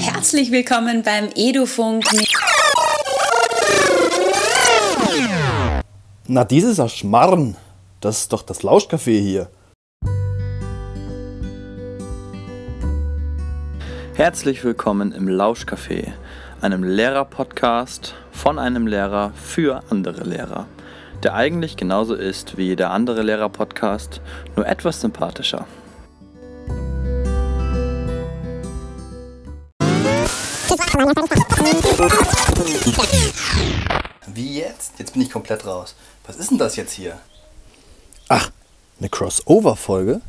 Herzlich willkommen beim Edufunk. Na, dieses ist Schmarrn. Das ist doch das Lauschcafé hier. Herzlich willkommen im Lauschcafé, einem Lehrer-Podcast von einem Lehrer für andere Lehrer, der eigentlich genauso ist wie jeder andere Lehrer-Podcast, nur etwas sympathischer. Wie jetzt? Jetzt bin ich komplett raus. Was ist denn das jetzt hier? Ach, eine Crossover-Folge?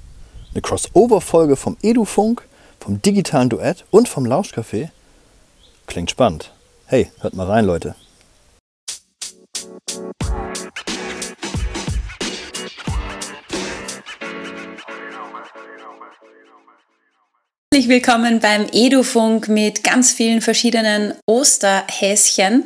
Eine Crossover-Folge vom Edufunk, vom digitalen Duett und vom Lauschcafé? Klingt spannend. Hey, hört mal rein, Leute. Herzlich willkommen beim Edufunk mit ganz vielen verschiedenen Osterhäschen.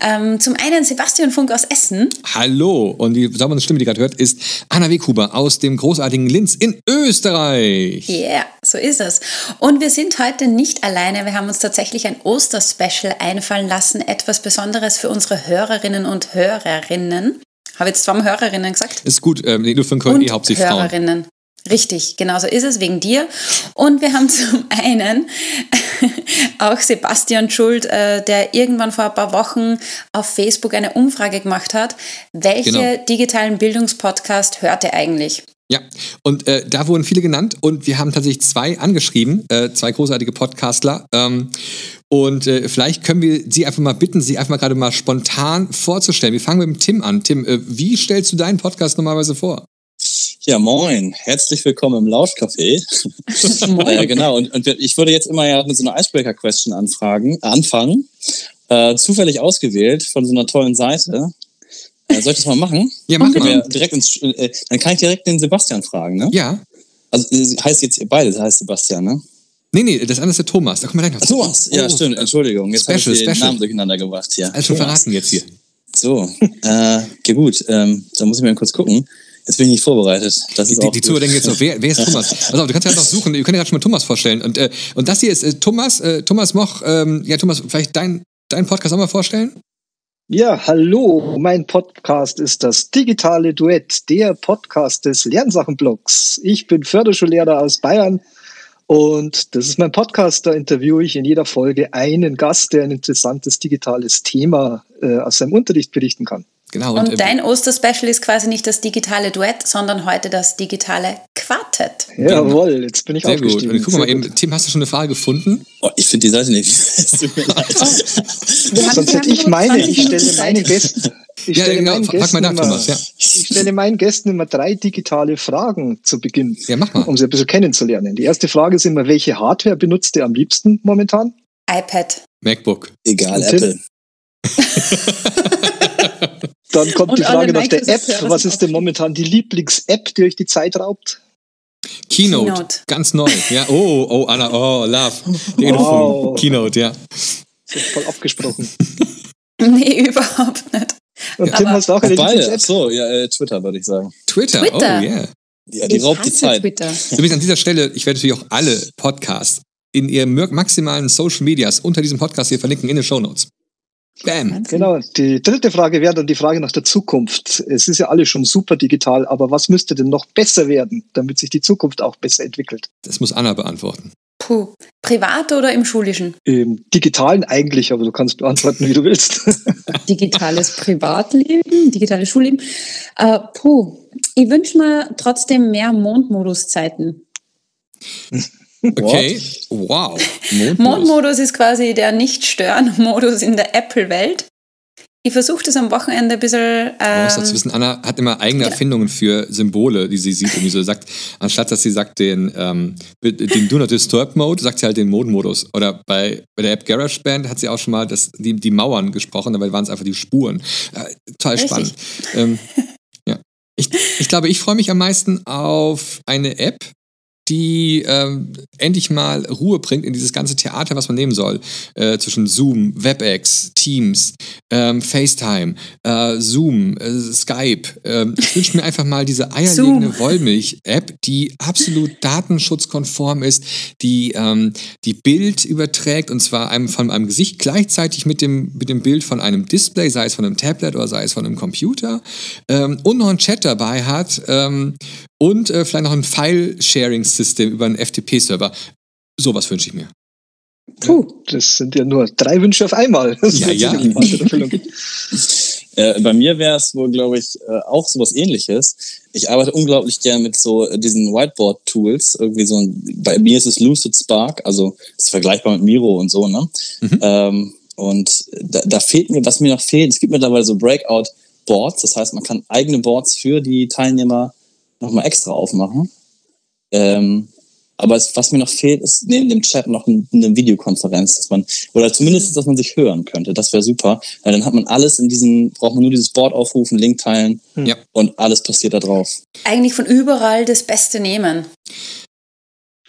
Ähm, zum einen Sebastian Funk aus Essen. Hallo, und die saubere Stimme, die gerade hört, ist Anna Weghuber aus dem großartigen Linz in Österreich. Ja, yeah, so ist es. Und wir sind heute nicht alleine. Wir haben uns tatsächlich ein Osterspecial einfallen lassen. Etwas Besonderes für unsere Hörerinnen und Hörerinnen. Habe jetzt zweimal Hörerinnen gesagt? Ist gut, ähm, Edufunk hören eh hauptsächlich Hörerinnen. Frauen. Richtig, genau so ist es, wegen dir. Und wir haben zum einen auch Sebastian Schuld, äh, der irgendwann vor ein paar Wochen auf Facebook eine Umfrage gemacht hat. Welche genau. digitalen Bildungspodcast hört er eigentlich? Ja, und äh, da wurden viele genannt und wir haben tatsächlich zwei angeschrieben, äh, zwei großartige Podcastler. Ähm, und äh, vielleicht können wir Sie einfach mal bitten, Sie einfach mal gerade mal spontan vorzustellen. Wir fangen mit dem Tim an. Tim, äh, wie stellst du deinen Podcast normalerweise vor? Ja, moin. Herzlich willkommen im Lauschcafé. ja, genau. Und, und, ich würde jetzt immer ja mit so einer Icebreaker-Question anfragen, anfangen. Äh, zufällig ausgewählt von so einer tollen Seite. Äh, soll ich das mal machen? Ja, mach mal. Direkt ins, äh, dann kann ich direkt den Sebastian fragen, ne? Ja. Also äh, heißt jetzt beide, heißt Sebastian, ne? Nee, nee, das andere ist der Thomas. Da komm mal rein. Thomas, ja, oh, stimmt. Entschuldigung. Jetzt habe ich den special. Namen durcheinander gebracht hier. Also schon verraten jetzt hier. So, äh, okay, gut. Ähm, da muss ich mal kurz gucken. Jetzt bin ich nicht vorbereitet. Das ist die, die Zuhörer denken jetzt noch, wer, wer ist Thomas? Also du kannst ja noch suchen, ihr könnt ja gerade schon mal Thomas vorstellen. Und, äh, und das hier ist äh, Thomas, äh, Thomas Moch, ähm, ja Thomas, vielleicht dein, dein Podcast auch mal vorstellen? Ja, hallo, mein Podcast ist das digitale Duett, der Podcast des Lernsachenblogs. Ich bin Förderschullehrer aus Bayern und das ist mein Podcast, da interviewe ich in jeder Folge einen Gast, der ein interessantes digitales Thema äh, aus seinem Unterricht berichten kann. Genau. Und, und äh, dein Osterspecial ist quasi nicht das digitale Duett, sondern heute das digitale Quartett. Jawohl, jetzt bin ich Sehr gut. Und guck mal eben, Tim, hast du schon eine Frage gefunden? Oh, ich finde die Seite nicht. oh, Sonst hätte ich meine, ich stelle meinen Gästen. Ich ja, genau, frag mal nach, immer, Thomas. Ja. Ich stelle meinen Gästen immer drei digitale Fragen zu Beginn, ja, mach mal. um sie ein bisschen kennenzulernen. Die erste Frage ist immer, welche Hardware benutzt ihr am liebsten momentan? iPad. MacBook. Egal, Apple. Dann kommt und die Frage nach der App. Was ist denn momentan die Lieblings-App, die euch die Zeit raubt? Keynote, Keynote. ganz neu. Ja, oh, oh, Anna, oh, love. Wow. Keynote, ja. Ist voll abgesprochen. nee, überhaupt nicht. Und Tim, hast du auch eine Lieblings-App? So, ja, äh, Twitter würde ich sagen. Twitter, Twitter. oh yeah. Ja, die ich raubt die Zeit. Twitter. Übrigens an dieser Stelle, ich werde natürlich auch alle Podcasts in ihren maximalen Social Medias unter diesem Podcast hier verlinken in den Show Notes. Bam. Genau. Die dritte Frage wäre dann die Frage nach der Zukunft. Es ist ja alles schon super digital, aber was müsste denn noch besser werden, damit sich die Zukunft auch besser entwickelt? Das muss Anna beantworten. Puh. Privat oder im Schulischen? Im Digitalen eigentlich, aber du kannst beantworten, wie du willst. Digitales Privatleben, digitales Schulleben. Äh, puh. Ich wünsche mir trotzdem mehr Mondmoduszeiten. Okay, wow. Mondmodus. Mondmodus ist quasi der Nicht-Stören-Modus in der Apple-Welt. Ich versuche das am Wochenende ein bisschen. Ähm, muss dazu wissen, Anna hat immer eigene genau. Erfindungen für Symbole, die sie sieht. Und so sagt, anstatt dass sie sagt den, ähm, den Do Not Disturb Mode, sagt sie halt den Mode-Modus. Oder bei, bei der App GarageBand hat sie auch schon mal das, die, die Mauern gesprochen, dabei waren es einfach die Spuren. Äh, total Richtig. spannend. Ähm, ja. Ich, ich glaube, ich freue mich am meisten auf eine App, die ähm, endlich mal Ruhe bringt in dieses ganze Theater, was man nehmen soll. Äh, zwischen Zoom, WebEx, Teams, ähm, FaceTime, äh, Zoom, äh, Skype. Ähm, ich wünsche mir einfach mal diese eierlegende Wollmilch-App, die absolut datenschutzkonform ist, die ähm, die Bild überträgt und zwar einem von einem Gesicht gleichzeitig mit dem, mit dem Bild von einem Display, sei es von einem Tablet oder sei es von einem Computer ähm, und noch einen Chat dabei hat ähm, und äh, vielleicht noch ein File-Sharing-System über einen FTP-Server. Sowas wünsche ich mir. Puh, das sind ja nur drei Wünsche auf einmal. Das ja, ja. äh, bei mir wäre es wohl, glaube ich, äh, auch sowas ähnliches. Ich arbeite unglaublich gern mit so äh, diesen Whiteboard-Tools. Irgendwie so ein, bei mir ist es Lucid Spark, also ist vergleichbar mit Miro und so, ne? Mhm. Ähm, und da, da fehlt mir, was mir noch fehlt, es gibt mittlerweile so Breakout-Boards, das heißt, man kann eigene Boards für die Teilnehmer nochmal extra aufmachen. Ähm, aber es, was mir noch fehlt, ist neben dem Chat noch eine Videokonferenz, dass man, oder zumindest, dass man sich hören könnte. Das wäre super. Weil dann hat man alles in diesem, braucht man nur dieses Board aufrufen, Link teilen ja. und alles passiert da drauf. Eigentlich von überall das Beste nehmen.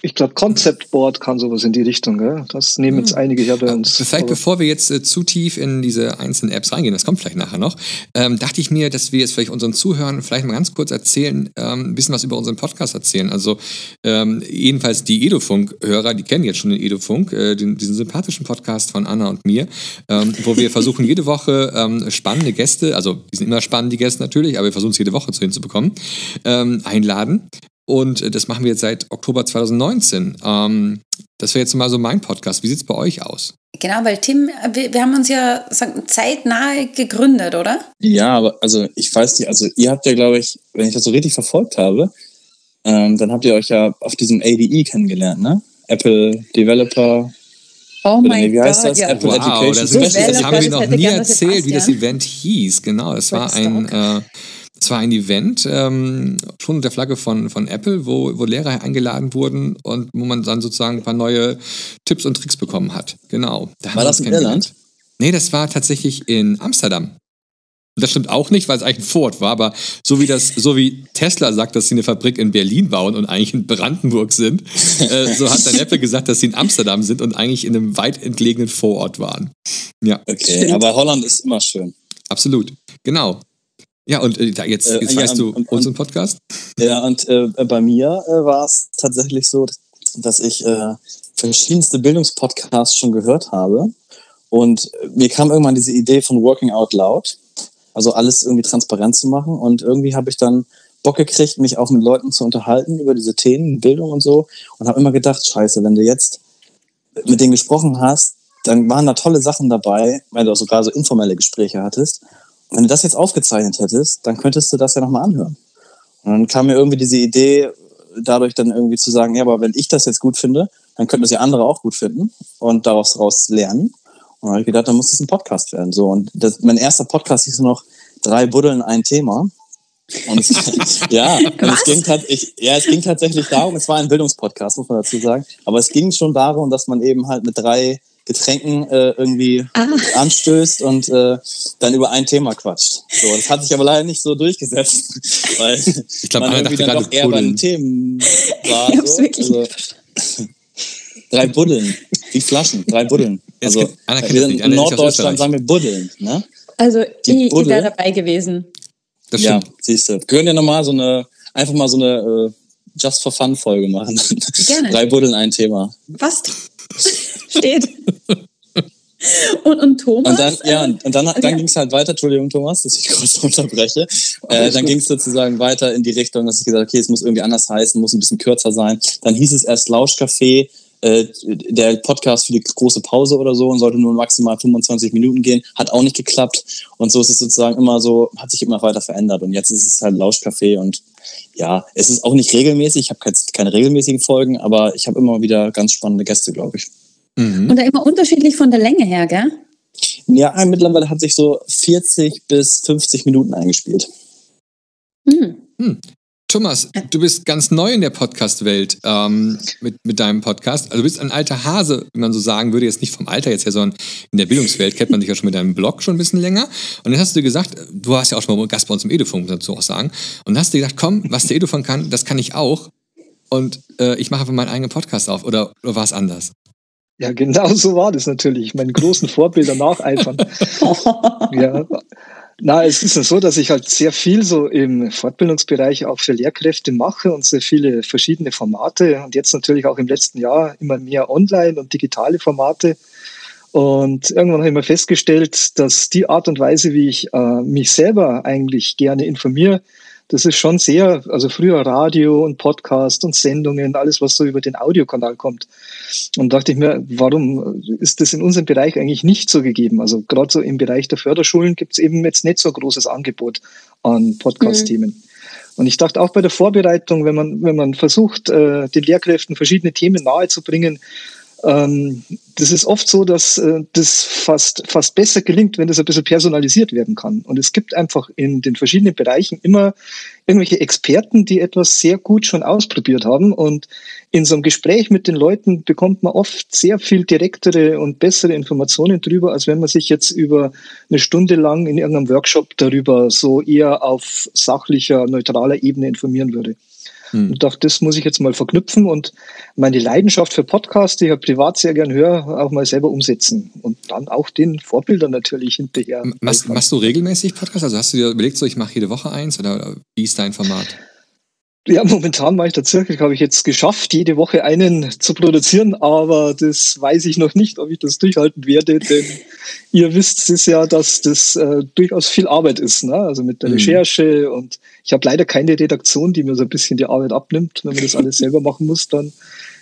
Ich glaube, Concept Board kann sowas in die Richtung. Gell? Das nehmen jetzt hm. einige ja bei uns. Vielleicht bevor wir jetzt äh, zu tief in diese einzelnen Apps reingehen, das kommt vielleicht nachher noch, ähm, dachte ich mir, dass wir jetzt vielleicht unseren Zuhörern vielleicht mal ganz kurz erzählen, ähm, ein bisschen was über unseren Podcast erzählen. Also ähm, jedenfalls die Edofunk-Hörer, die kennen jetzt schon den Edofunk, äh, den, diesen sympathischen Podcast von Anna und mir, ähm, wo wir versuchen jede Woche ähm, spannende Gäste, also die sind immer spannend, die Gäste natürlich, aber wir versuchen es jede Woche zu hinzubekommen, ähm, einladen und äh, das machen wir jetzt seit Oktober 2019. Ähm, das wäre jetzt mal so mein Podcast. Wie sieht es bei euch aus? Genau, weil Tim, wir, wir haben uns ja sagen, zeitnahe gegründet, oder? Ja, aber also ich weiß nicht, also ihr habt ja, glaube ich, wenn ich das so richtig verfolgt habe, ähm, dann habt ihr euch ja auf diesem ADE kennengelernt, ne? Apple Developer Oh mein Gott, das? Ja. Apple wow, Education das, das, haben wir noch nie erzählt, wie das Event hieß. Genau, es war ein, äh, es war ein Event, ähm, schon unter der Flagge von, von Apple, wo, wo Lehrer eingeladen wurden und wo man dann sozusagen ein paar neue Tipps und Tricks bekommen hat. Genau. Da war das in Irland? Nee, das war tatsächlich in Amsterdam. Das stimmt auch nicht, weil es eigentlich ein Vorort war, aber so wie das, so wie Tesla sagt, dass sie eine Fabrik in Berlin bauen und eigentlich in Brandenburg sind, äh, so hat dann Apple gesagt, dass sie in Amsterdam sind und eigentlich in einem weit entlegenen Vorort waren. Ja. Okay, aber Holland ist immer schön. Absolut. Genau. Ja, und äh, jetzt, jetzt äh, weißt ja, du und, unseren Podcast? Ja, und äh, bei mir äh, war es tatsächlich so, dass ich äh, verschiedenste Bildungspodcasts schon gehört habe. Und mir kam irgendwann diese Idee von Working Out Loud, also alles irgendwie transparent zu machen. Und irgendwie habe ich dann Bock gekriegt, mich auch mit Leuten zu unterhalten über diese Themen, Bildung und so. Und habe immer gedacht, scheiße, wenn du jetzt mit denen gesprochen hast, dann waren da tolle Sachen dabei, weil du auch sogar so informelle Gespräche hattest wenn du das jetzt aufgezeichnet hättest, dann könntest du das ja nochmal anhören. Und dann kam mir irgendwie diese Idee, dadurch dann irgendwie zu sagen, ja, aber wenn ich das jetzt gut finde, dann könnten das ja andere auch gut finden und daraus, daraus lernen. Und dann habe ich gedacht, dann muss es ein Podcast werden. So, und das, mein erster Podcast hieß noch drei Buddeln, ein Thema. Und es, ja, und es ging, ich, ja, es ging tatsächlich darum, es war ein Bildungspodcast, muss man dazu sagen, aber es ging schon darum, dass man eben halt mit drei Getränken äh, irgendwie ah. anstößt und äh, dann über ein Thema quatscht. So, das hat sich aber leider nicht so durchgesetzt, weil ich glaub, man irgendwie dann doch eher bei den Themen war. So. Also, drei Buddeln, wie Flaschen, drei Buddeln. Also, wir sind in Norddeutschland sagen wir Buddeln. Ne? Also Die ich, ich wäre dabei gewesen. Das ja, siehst du. Wir können ja nochmal so eine, einfach mal so eine äh, Just for Fun Folge machen. Gerne. Drei Buddeln, ein Thema. Was? Steht. Und, und Thomas? Und dann, ja, und dann, dann okay. ging es halt weiter, Entschuldigung, Thomas, dass ich kurz unterbreche. Äh, dann ging es sozusagen weiter in die Richtung, dass ich gesagt habe, okay, es muss irgendwie anders heißen, muss ein bisschen kürzer sein. Dann hieß es erst Lauschcafé, äh, der Podcast für die große Pause oder so und sollte nur maximal 25 Minuten gehen. Hat auch nicht geklappt. Und so ist es sozusagen immer so, hat sich immer weiter verändert. Und jetzt ist es halt Lauschcafé und ja, es ist auch nicht regelmäßig. Ich habe keine, keine regelmäßigen Folgen, aber ich habe immer wieder ganz spannende Gäste, glaube ich. Mhm. Und da immer unterschiedlich von der Länge her, gell? Ja, mittlerweile hat sich so 40 bis 50 Minuten eingespielt. Mhm. Hm. Thomas, du bist ganz neu in der Podcast-Welt ähm, mit, mit deinem Podcast. Also du bist ein alter Hase, wie man so sagen würde, jetzt nicht vom Alter jetzt her, sondern in der Bildungswelt kennt man dich ja schon mit deinem Blog schon ein bisschen länger. Und dann hast du gesagt, du hast ja auch schon mal Gast bei uns im Edufunk, dazu auch sagen. Und dann hast du gesagt, komm, was der Edufunk kann, das kann ich auch. und äh, ich mache einfach meinen eigenen Podcast auf. Oder, oder war es anders? Ja, genau so war das natürlich. Meinen großen Vorbildern nacheifern. ja. Na, es ist so, dass ich halt sehr viel so im Fortbildungsbereich auch für Lehrkräfte mache und sehr viele verschiedene Formate und jetzt natürlich auch im letzten Jahr immer mehr online und digitale Formate. Und irgendwann habe ich mal festgestellt, dass die Art und Weise, wie ich äh, mich selber eigentlich gerne informiere, das ist schon sehr, also früher Radio und Podcast und Sendungen, alles, was so über den Audiokanal kommt. Und dachte ich mir, warum ist das in unserem Bereich eigentlich nicht so gegeben? Also gerade so im Bereich der Förderschulen gibt es eben jetzt nicht so ein großes Angebot an Podcast-Themen. Mhm. Und ich dachte auch bei der Vorbereitung, wenn man, wenn man versucht, äh, den Lehrkräften verschiedene Themen nahezubringen, ähm, das ist oft so, dass äh, das fast, fast besser gelingt, wenn das ein bisschen personalisiert werden kann. Und es gibt einfach in den verschiedenen Bereichen immer irgendwelche Experten, die etwas sehr gut schon ausprobiert haben. Und in so einem Gespräch mit den Leuten bekommt man oft sehr viel direktere und bessere Informationen drüber, als wenn man sich jetzt über eine Stunde lang in irgendeinem Workshop darüber so eher auf sachlicher, neutraler Ebene informieren würde. Hm. Und dachte, das muss ich jetzt mal verknüpfen und meine Leidenschaft für Podcasts, die ich ja privat sehr gern höre, auch mal selber umsetzen. Und dann auch den Vorbildern natürlich hinterher. Machst, machst du regelmäßig Podcasts? Also hast du dir überlegt, so ich mache jede Woche eins oder wie ist dein Format? Ja, momentan mache ich tatsächlich, habe ich jetzt geschafft, jede Woche einen zu produzieren, aber das weiß ich noch nicht, ob ich das durchhalten werde, denn ihr wisst es ja, dass das äh, durchaus viel Arbeit ist, ne? also mit der mhm. Recherche und ich habe leider keine Redaktion, die mir so ein bisschen die Arbeit abnimmt. Wenn man das alles selber machen muss, dann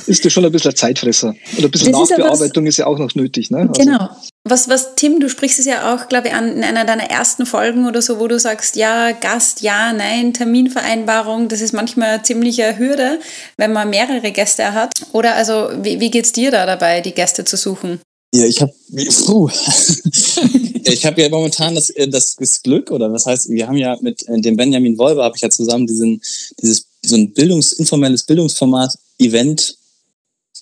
ist das schon ein bisschen ein Zeitfresser. Und ein bisschen das Nachbearbeitung ist, was, ist, ja auch noch nötig. Ne? Also genau. Was, was, Tim, du sprichst es ja auch, glaube ich, an in einer deiner ersten Folgen oder so, wo du sagst, ja, Gast, ja, nein, Terminvereinbarung, das ist manchmal eine ziemliche Hürde, wenn man mehrere Gäste hat. Oder also, wie, wie es dir da dabei, die Gäste zu suchen? Ja, ich habe ich habe ja momentan das, äh, das, das Glück, oder was heißt, wir haben ja mit äh, dem Benjamin Wolber, habe ich ja zusammen diesen, dieses, so ein Bildungs, informelles Bildungsformat Event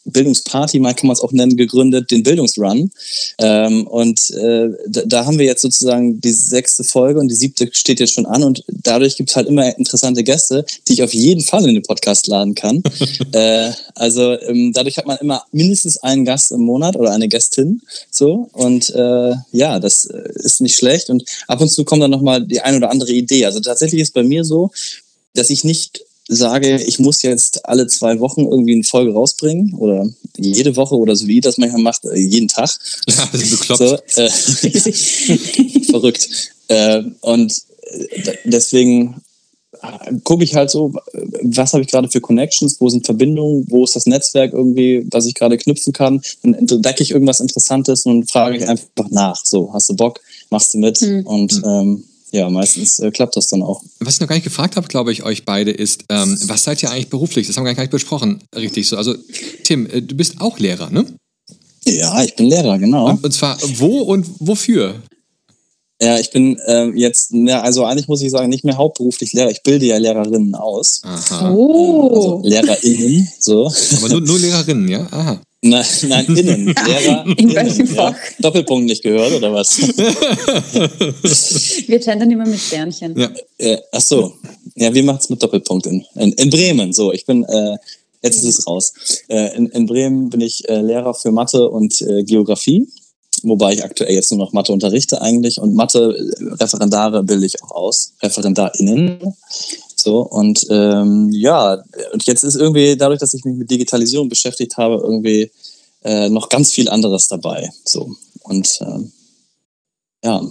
Bildungsparty, mal kann man es auch nennen, gegründet, den Bildungsrun. Ähm, und äh, da, da, haben wir jetzt sozusagen die sechste Folge und die siebte steht jetzt schon an und dadurch gibt es halt immer interessante Gäste, die ich auf jeden Fall in den Podcast laden kann. äh, also ähm, dadurch hat man immer mindestens einen Gast im Monat oder eine Gästin. So und äh, ja, das äh, ist nicht schlecht und ab und zu kommt dann nochmal die ein oder andere Idee. Also tatsächlich ist bei mir so, dass ich nicht sage, ich muss jetzt alle zwei Wochen irgendwie eine Folge rausbringen oder jede Woche oder so wie das manchmal macht, äh, jeden Tag. Ja, das ist bekloppt. So, äh, verrückt. Äh, und äh, deswegen gucke ich halt so, was habe ich gerade für Connections, wo sind Verbindungen, wo ist das Netzwerk irgendwie, was ich gerade knüpfen kann. Dann entdecke ich irgendwas Interessantes und frage ich einfach nach. So, hast du Bock, machst du mit? Mhm. Und ähm, ja, meistens äh, klappt das dann auch. Was ich noch gar nicht gefragt habe, glaube ich, euch beide ist, ähm, was seid ihr eigentlich beruflich? Das haben wir gar nicht besprochen, richtig so. Also, Tim, äh, du bist auch Lehrer, ne? Ja, ich bin Lehrer, genau. Und, und zwar wo und wofür? Ja, ich bin äh, jetzt, ja, also eigentlich muss ich sagen, nicht mehr hauptberuflich Lehrer. Ich bilde ja Lehrerinnen aus. Aha. Oh. Also LehrerInnen, so. Aber nur, nur Lehrerinnen, ja? Aha. Nein, nein, innen. Lehrer. In welchem Fach? Ja. Doppelpunkt nicht gehört, oder was? wir gendern immer mit Sternchen. Ja. Äh, ach so. Ja, wie macht's mit Doppelpunkt in, in, in Bremen? So, ich bin, äh, jetzt ist es raus. Äh, in, in Bremen bin ich äh, Lehrer für Mathe und äh, Geografie. Wobei ich aktuell jetzt nur noch Mathe unterrichte eigentlich. Und Mathe-Referendare bilde ich auch aus. ReferendarInnen. So, und ähm, ja, und jetzt ist irgendwie, dadurch, dass ich mich mit Digitalisierung beschäftigt habe, irgendwie äh, noch ganz viel anderes dabei. So. Und ähm, ja.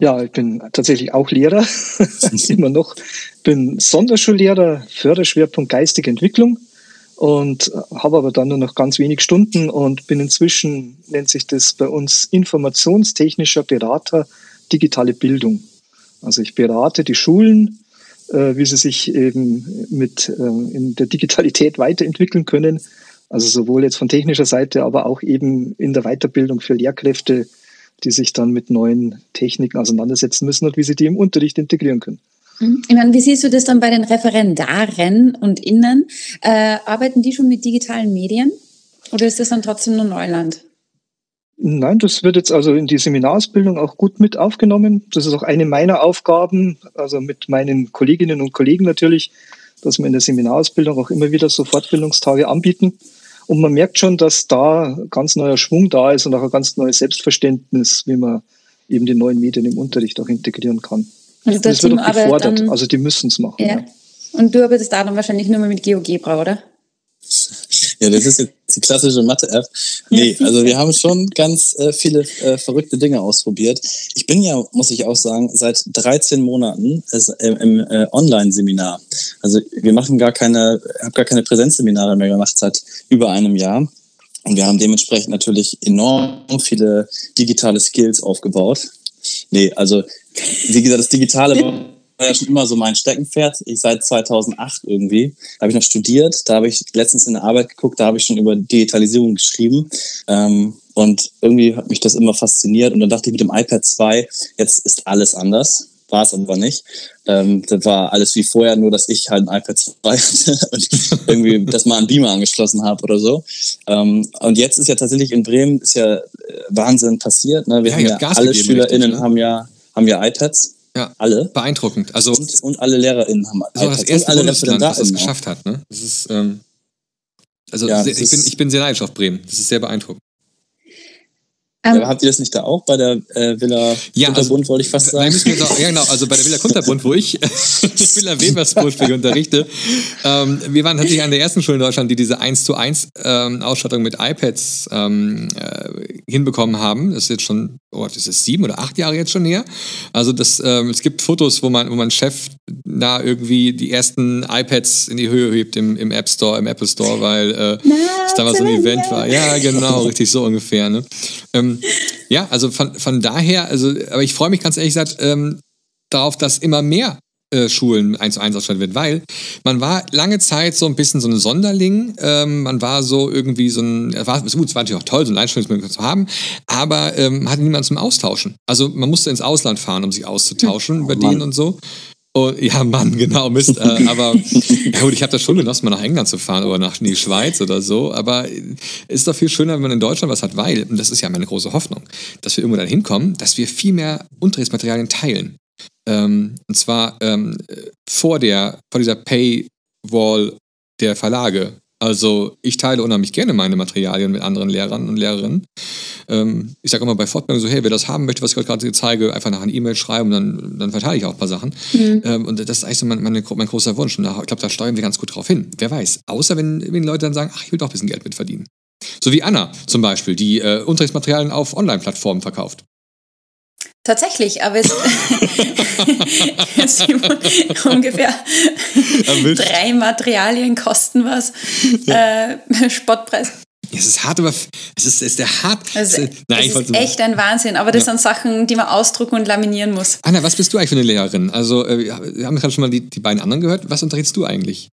Ja, ich bin tatsächlich auch Lehrer, immer noch. Bin Sonderschullehrer, Förderschwerpunkt geistige Entwicklung und habe aber dann nur noch ganz wenig Stunden und bin inzwischen, nennt sich das bei uns, informationstechnischer Berater digitale Bildung. Also ich berate die Schulen, äh, wie sie sich eben mit äh, in der Digitalität weiterentwickeln können. Also sowohl jetzt von technischer Seite, aber auch eben in der Weiterbildung für Lehrkräfte, die sich dann mit neuen Techniken auseinandersetzen müssen und wie sie die im Unterricht integrieren können. Mhm. Ich meine, wie siehst du das dann bei den Referendaren und Innen? Äh, arbeiten die schon mit digitalen Medien oder ist das dann trotzdem nur Neuland? Nein, das wird jetzt also in die Seminarausbildung auch gut mit aufgenommen. Das ist auch eine meiner Aufgaben, also mit meinen Kolleginnen und Kollegen natürlich, dass wir in der Seminarausbildung auch immer wieder so Fortbildungstage anbieten. Und man merkt schon, dass da ganz neuer Schwung da ist und auch ein ganz neues Selbstverständnis, wie man eben die neuen Medien im Unterricht auch integrieren kann. Also das wird auch gefordert, dann, also die müssen es machen. Ja. ja. Und du arbeitest da dann wahrscheinlich nur mal mit GeoGebra, oder? Ja, das ist jetzt die klassische Mathe-App. Nee, also wir haben schon ganz äh, viele äh, verrückte Dinge ausprobiert. Ich bin ja, muss ich auch sagen, seit 13 Monaten äh, im äh, Online-Seminar. Also wir machen gar keine, habe gar keine Präsenzseminare mehr gemacht seit über einem Jahr. Und wir haben dementsprechend natürlich enorm viele digitale Skills aufgebaut. Nee, also wie gesagt, das Digitale war ja schon immer so mein Steckenpferd. Ich seit 2008 irgendwie. Da habe ich noch studiert. Da habe ich letztens in der Arbeit geguckt. Da habe ich schon über Digitalisierung geschrieben. Ähm, und irgendwie hat mich das immer fasziniert. Und dann dachte ich mit dem iPad 2, jetzt ist alles anders. War es aber nicht. Ähm, das war alles wie vorher, nur dass ich halt ein iPad 2 hatte und irgendwie das mal an Beamer angeschlossen habe oder so. Ähm, und jetzt ist ja tatsächlich in Bremen ist ja äh, Wahnsinn passiert. Ne? Wir ja, haben ja alle SchülerInnen richtig, ne? haben ja haben ja iPads ja, alle. Beeindruckend. Also, und, und alle LehrerInnen haben also das erste alle Bundesland, das es geschafft hat. Ne? Das ist, ähm, also ja, sehr, ich, bin, ich bin sehr neidisch auf Bremen. Das ist sehr beeindruckend. Ähm, ja, habt ihr das nicht da auch bei der äh, Villa ja, Kunterbund, also, wollte ich fast sagen? Auch, ja, genau, also bei der Villa Kunterbund, wo ich Villa Webersburg unterrichte. Ähm, wir waren tatsächlich an der ersten Schule in Deutschland, die diese 1 zu 1 ähm, Ausstattung mit iPads ähm, äh, hinbekommen haben. Das ist jetzt schon, oh, das ist sieben oder acht Jahre jetzt schon her. Also das, ähm, es gibt Fotos, wo man, wo man Chef da irgendwie die ersten iPads in die Höhe hebt im, im App Store, im Apple Store, weil äh, es damals so ein Event war. Ja, genau, richtig so ungefähr. Ne? Ähm, ja, also von, von daher, also, aber ich freue mich ganz ehrlich gesagt ähm, darauf, dass immer mehr äh, Schulen eins zu eins ausstattet wird, weil man war lange Zeit so ein bisschen so ein Sonderling. Ähm, man war so irgendwie so ein, es war, gut, es war natürlich auch toll, so ein Einstellungsmöglichkeit zu haben, aber ähm, hatte niemanden zum Austauschen. Also man musste ins Ausland fahren, um sich auszutauschen oh, über Mann. den und so. Und, ja, Mann, genau, Mist. Äh, aber ja gut, ich habe das schon genossen, mal nach England zu fahren oder nach in die Schweiz oder so. Aber es ist doch viel schöner, wenn man in Deutschland was hat, weil, und das ist ja meine große Hoffnung, dass wir irgendwo dahin kommen, dass wir viel mehr Unterrichtsmaterialien teilen. Ähm, und zwar ähm, vor, der, vor dieser Paywall der Verlage. Also ich teile unheimlich gerne meine Materialien mit anderen Lehrern und Lehrerinnen. Ähm, ich sage immer bei Fortbildung so, hey, wer das haben möchte, was ich gerade zeige, einfach nach einer E-Mail schreiben, dann, dann verteile ich auch ein paar Sachen. Mhm. Ähm, und das ist eigentlich so mein, mein, mein großer Wunsch. Und da, ich glaube, da steuern wir ganz gut drauf hin. Wer weiß. Außer wenn, wenn Leute dann sagen, ach, ich will doch ein bisschen Geld mitverdienen. So wie Anna zum Beispiel, die äh, Unterrichtsmaterialien auf Online-Plattformen verkauft. Tatsächlich, aber es ungefähr Erwischt. drei Materialien kosten was. Ja. Äh, Spottpreis. Es ist hart, aber es ist, es ist der hart. Also, Nein, es ist echt ein Wahnsinn, aber das ja. sind Sachen, die man ausdrucken und laminieren muss. Anna, was bist du eigentlich für eine Lehrerin? Also, äh, wir haben gerade schon mal die, die beiden anderen gehört. Was unterrichtest du eigentlich?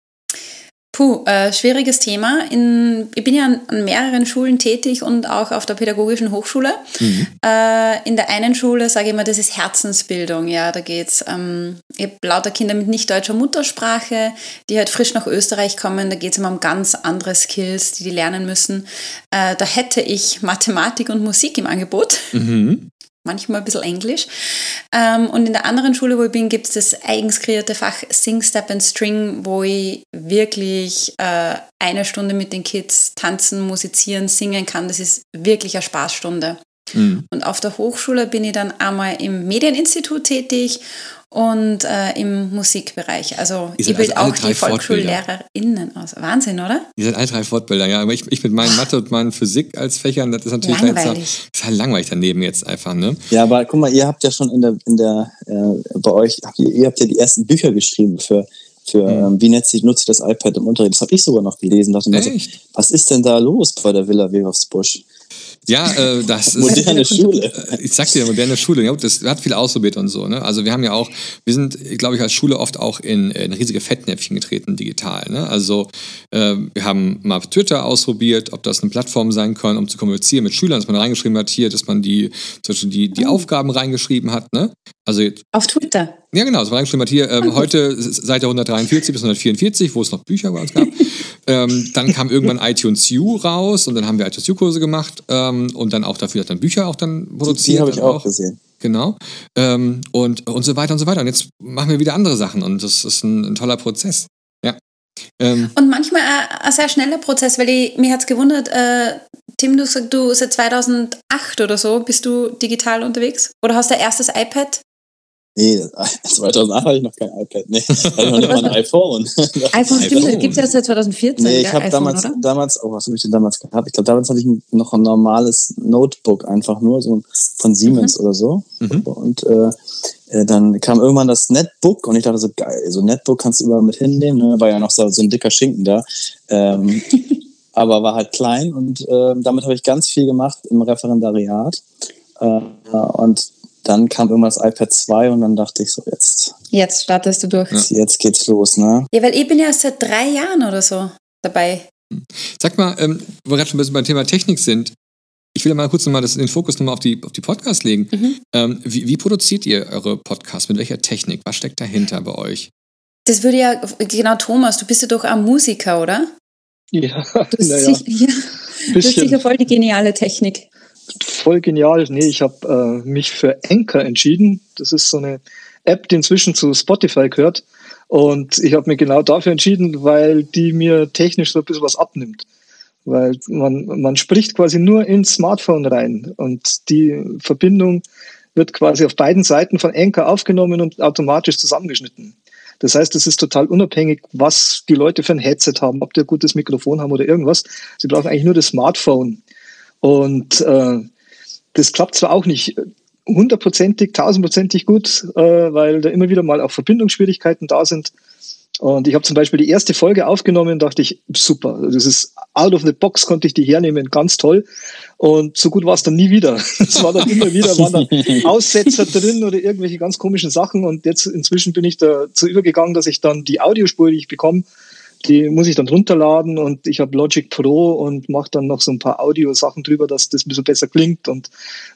Puh, äh, schwieriges Thema. In, ich bin ja an, an, mehreren Schulen tätig und auch auf der Pädagogischen Hochschule. Mhm. Äh, in der einen Schule sage ich immer, das ist Herzensbildung. Ja, da geht's. Ähm, ich habe lauter Kinder mit nicht deutscher Muttersprache, die halt frisch nach Österreich kommen. Da geht es immer um ganz andere Skills, die die lernen müssen. Äh, da hätte ich Mathematik und Musik im Angebot. Mhm manchmal ein bisschen Englisch. Ähm, und in der anderen Schule, wo ich bin, gibt es das eigens kreierte Fach Sing, Step and String, wo ich wirklich äh, eine Stunde mit den Kids tanzen, musizieren, singen kann. Das ist wirklich eine Spaßstunde. Mhm. Und auf der Hochschule bin ich dann einmal im Medieninstitut tätig und äh, im Musikbereich. Also ich bilde also auch die VolksschullehrerInnen aus. Wahnsinn, oder? Ihr seid alle drei Fortbilder, ja. Aber ich, ich mit meinen Mathe und meinen Physik als Fächern, das ist natürlich langweilig. Halt, ist halt langweilig daneben jetzt einfach, ne? Ja, aber guck mal, ihr habt ja schon in der, in der äh, bei euch, habt ihr, ihr habt ja die ersten Bücher geschrieben für für mhm. ähm, wie nutze ich, nutze ich das iPad im Unterricht. Das habe ich sogar noch gelesen. Dachte Echt? So, was ist denn da los bei der Villa Webersbusch? Ja, äh, das moderne ist. Moderne Schule. Ich sag dir, moderne Schule. Ja, das hat viel ausprobiert und so. Ne? Also wir haben ja auch, wir sind, glaube ich, als Schule oft auch in, in riesige Fettnäpfchen getreten digital. Ne? Also äh, wir haben mal Twitter ausprobiert, ob das eine Plattform sein kann, um zu kommunizieren mit Schülern, dass man reingeschrieben hat hier, dass man die, zum Beispiel die, die oh. Aufgaben reingeschrieben hat. Ne? Also jetzt, Auf Twitter. Ja, genau. Es war reingeschrieben hat hier, ähm, heute Seite 143 bis 144, wo es noch Bücher bei uns gab. Ähm, dann kam irgendwann iTunes U raus und dann haben wir iTunes U-Kurse gemacht ähm, und dann auch dafür dann Bücher auch dann produziert. Die habe ich auch, auch gesehen. Genau. Ähm, und, und so weiter und so weiter. Und jetzt machen wir wieder andere Sachen und das ist ein, ein toller Prozess. Ja. Ähm, und manchmal ein, ein, sehr schneller Prozess, weil ich, mir hat es gewundert, äh, Tim, du sagst, du seit 2008 oder so bist du digital unterwegs? Oder hast du erstes iPad? Nee, 2008 hatte ich noch kein iPad. Nee, hatte ich noch nicht mal ein iPhone. iPhone gibt es ja seit 2014. Nee, ich habe damals, oder? damals, oh, was habe ich denn damals gehabt? Ich glaube, damals hatte ich noch ein normales Notebook, einfach nur so von Siemens mhm. oder so. Mhm. Und äh, äh, dann kam irgendwann das Netbook und ich dachte so, geil, so ein Netbook kannst du überall mit hinnehmen. Ne? War ja noch so, so ein dicker Schinken da. Ähm, aber war halt klein und äh, damit habe ich ganz viel gemacht im Referendariat. Äh, und dann kam irgendwann das iPad 2 und dann dachte ich so, jetzt. Jetzt startest du durch. Ja. Jetzt geht's los, ne? Ja, weil ich bin ja seit drei Jahren oder so dabei. Sag mal, ähm, wo wir gerade schon ein bisschen beim Thema Technik sind, ich will mal kurz nochmal den Fokus nochmal auf die, auf die Podcasts legen. Mhm. Ähm, wie, wie, produziert ihr eure Podcasts? Mit welcher Technik? Was steckt dahinter bei euch? Das würde ja, genau, Thomas, du bist ja doch auch Musiker, oder? Ja, das, naja. ist, sicher, ja, das ist sicher voll die geniale Technik voll genial. Nee, ich habe äh, mich für Anchor entschieden. Das ist so eine App, die inzwischen zu Spotify gehört. Und ich habe mich genau dafür entschieden, weil die mir technisch so ein bisschen was abnimmt. Weil man, man spricht quasi nur ins Smartphone rein und die Verbindung wird quasi auf beiden Seiten von Anchor aufgenommen und automatisch zusammengeschnitten. Das heißt, es ist total unabhängig, was die Leute für ein Headset haben, ob die ein gutes Mikrofon haben oder irgendwas. Sie brauchen eigentlich nur das Smartphone. Und äh, das klappt zwar auch nicht hundertprozentig, tausendprozentig gut, äh, weil da immer wieder mal auch Verbindungsschwierigkeiten da sind. Und ich habe zum Beispiel die erste Folge aufgenommen und dachte ich, super, das ist out of the box, konnte ich die hernehmen, ganz toll. Und so gut war es dann nie wieder. Es war dann immer wieder, waren dann Aussetzer drin oder irgendwelche ganz komischen Sachen. Und jetzt inzwischen bin ich dazu übergegangen, dass ich dann die Audiospur, die ich bekomme, die muss ich dann runterladen und ich habe Logic Pro und mache dann noch so ein paar Audio-Sachen drüber, dass das ein bisschen besser klingt und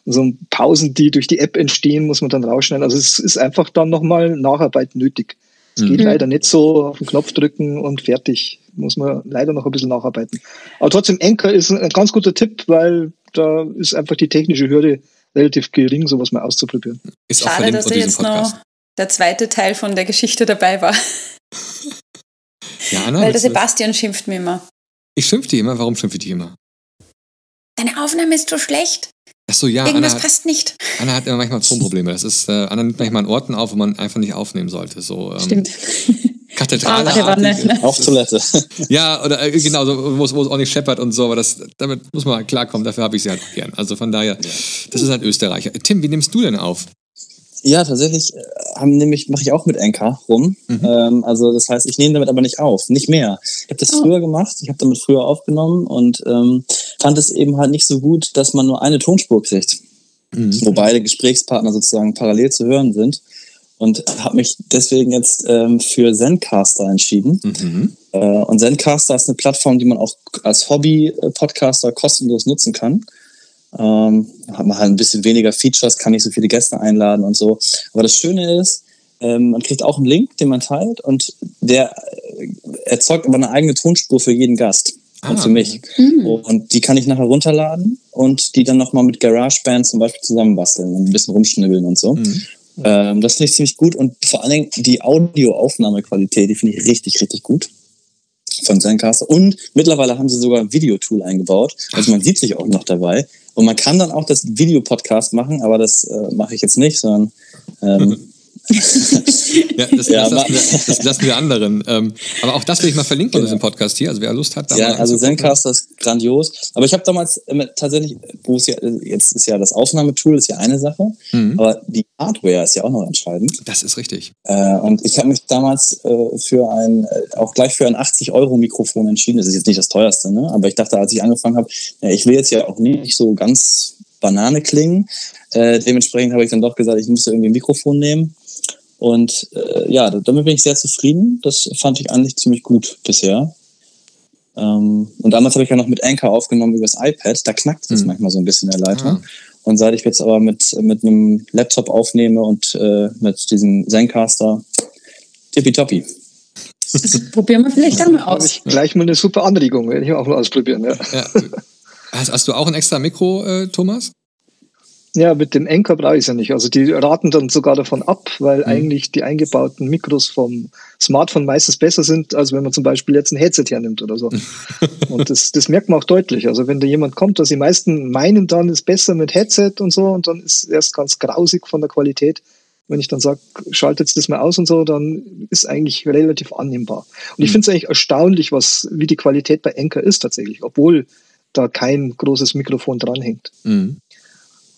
so Pausen, die durch die App entstehen, muss man dann rausschneiden. Also es ist einfach dann nochmal Nacharbeit nötig. Es mhm. geht leider nicht so auf den Knopf drücken und fertig. Muss man leider noch ein bisschen nacharbeiten. Aber trotzdem, Anchor ist ein ganz guter Tipp, weil da ist einfach die technische Hürde relativ gering, sowas mal auszuprobieren. Ist Schade, dass da jetzt Podcast. noch der zweite Teil von der Geschichte dabei war. Ja, Anna, Weil der Sebastian schimpft mir immer. Ich schimpfe dich immer? Warum schimpfe ich dich immer? Deine Aufnahme ist so schlecht. Ach so, ja. Irgendwas Anna passt nicht. Anna hat immer manchmal Tonprobleme. Das ist, äh, Anna nimmt manchmal an Orten auf, wo man einfach nicht aufnehmen sollte. So, ähm, Stimmt. Kathedrale. Ah, Auf Toilette. ja, oder äh, genau, so, wo, es auch nicht scheppert und so, aber das, damit muss man halt klarkommen. Dafür habe ich sie halt auch gern. Also von daher, das ist halt Österreicher. Tim, wie nimmst du denn auf? Ja, tatsächlich äh, haben nämlich mache ich auch mit Anchor rum. Mhm. Ähm, also das heißt, ich nehme damit aber nicht auf, nicht mehr. Ich habe das oh. früher gemacht, ich habe damit früher aufgenommen und ähm, fand es eben halt nicht so gut, dass man nur eine Tonspur kriegt, mhm. wo beide Gesprächspartner sozusagen parallel zu hören sind. Und habe mich deswegen jetzt ähm, für Zencaster entschieden. Mhm. Äh, und Zencaster ist eine Plattform, die man auch als Hobby-Podcaster kostenlos nutzen kann. Ähm, hat man halt ein bisschen weniger Features, kann nicht so viele Gäste einladen und so. Aber das Schöne ist, ähm, man kriegt auch einen Link, den man teilt und der äh, erzeugt aber eine eigene Tonspur für jeden Gast. Ah. Und für mich. Mhm. Und die kann ich nachher runterladen und die dann nochmal mit GarageBand zum Beispiel zusammenbasteln und ein bisschen rumschnibbeln und so. Mhm. Ähm, das finde ich ziemlich gut und vor allen Dingen die Audioaufnahmequalität, die finde ich richtig, richtig gut von Zencaster. Und mittlerweile haben sie sogar ein Videotool eingebaut. Also man sieht sich auch noch dabei. Und man kann dann auch das Videopodcast machen, aber das äh, mache ich jetzt nicht, sondern ähm, ja, das, ja, das, lassen wir, das, lassen wir, anderen. Ähm, aber auch das will ich mal verlinken genau. in diesem Podcast hier. Also wer Lust hat, da Ja, also Zencaster ist grandios. Aber ich habe damals äh, tatsächlich, wo es ja, jetzt ist ja das Aufnahmetool ist ja eine Sache, mhm. aber die Hardware ist ja auch noch entscheidend. Das ist richtig. Äh, und ich habe mich damals äh, für ein, äh, auch gleich für ein 80 Euro Mikrofon entschieden. Das ist jetzt nicht das teuerste, ne? Aber ich dachte, als ich angefangen habe, ja, ich will jetzt ja auch nicht so ganz Banane klingen. Äh, dementsprechend habe ich dann doch gesagt, ich muss irgendwie ein Mikrofon nehmen. Und äh, ja, damit bin ich sehr zufrieden. Das fand ich eigentlich ziemlich gut bisher. Ähm, und damals habe ich ja noch mit Anchor aufgenommen übers iPad. Da knackt es mhm. manchmal so ein bisschen der Leitung. Ah. Und seit ich jetzt aber mit, mit einem Laptop aufnehme und äh, mit diesem Zencaster, tippitoppi. Das probieren wir vielleicht dann mal aus. Ich gleich mal eine super Anregung, werde ich auch mal ausprobieren. Ja. ja. Hast, hast, du auch ein extra Mikro, äh, Thomas? Ja, mit dem Anker brauche ich es ja nicht. Also die raten dann sogar davon ab, weil mhm. eigentlich die eingebauten Mikros vom Smartphone meistens besser sind, als wenn man zum Beispiel jetzt ein Headset hernimmt oder so. und das, das merkt man auch deutlich. Also wenn da jemand kommt, dass die meisten meinen dann ist besser mit Headset und so und dann ist erst ganz grausig von der Qualität. Wenn ich dann sage, schaltet das mal aus und so, dann ist eigentlich relativ annehmbar. Und ich mhm. finde es eigentlich erstaunlich, was, wie die Qualität bei Anker ist tatsächlich, obwohl da kein großes Mikrofon dranhängt. Mhm.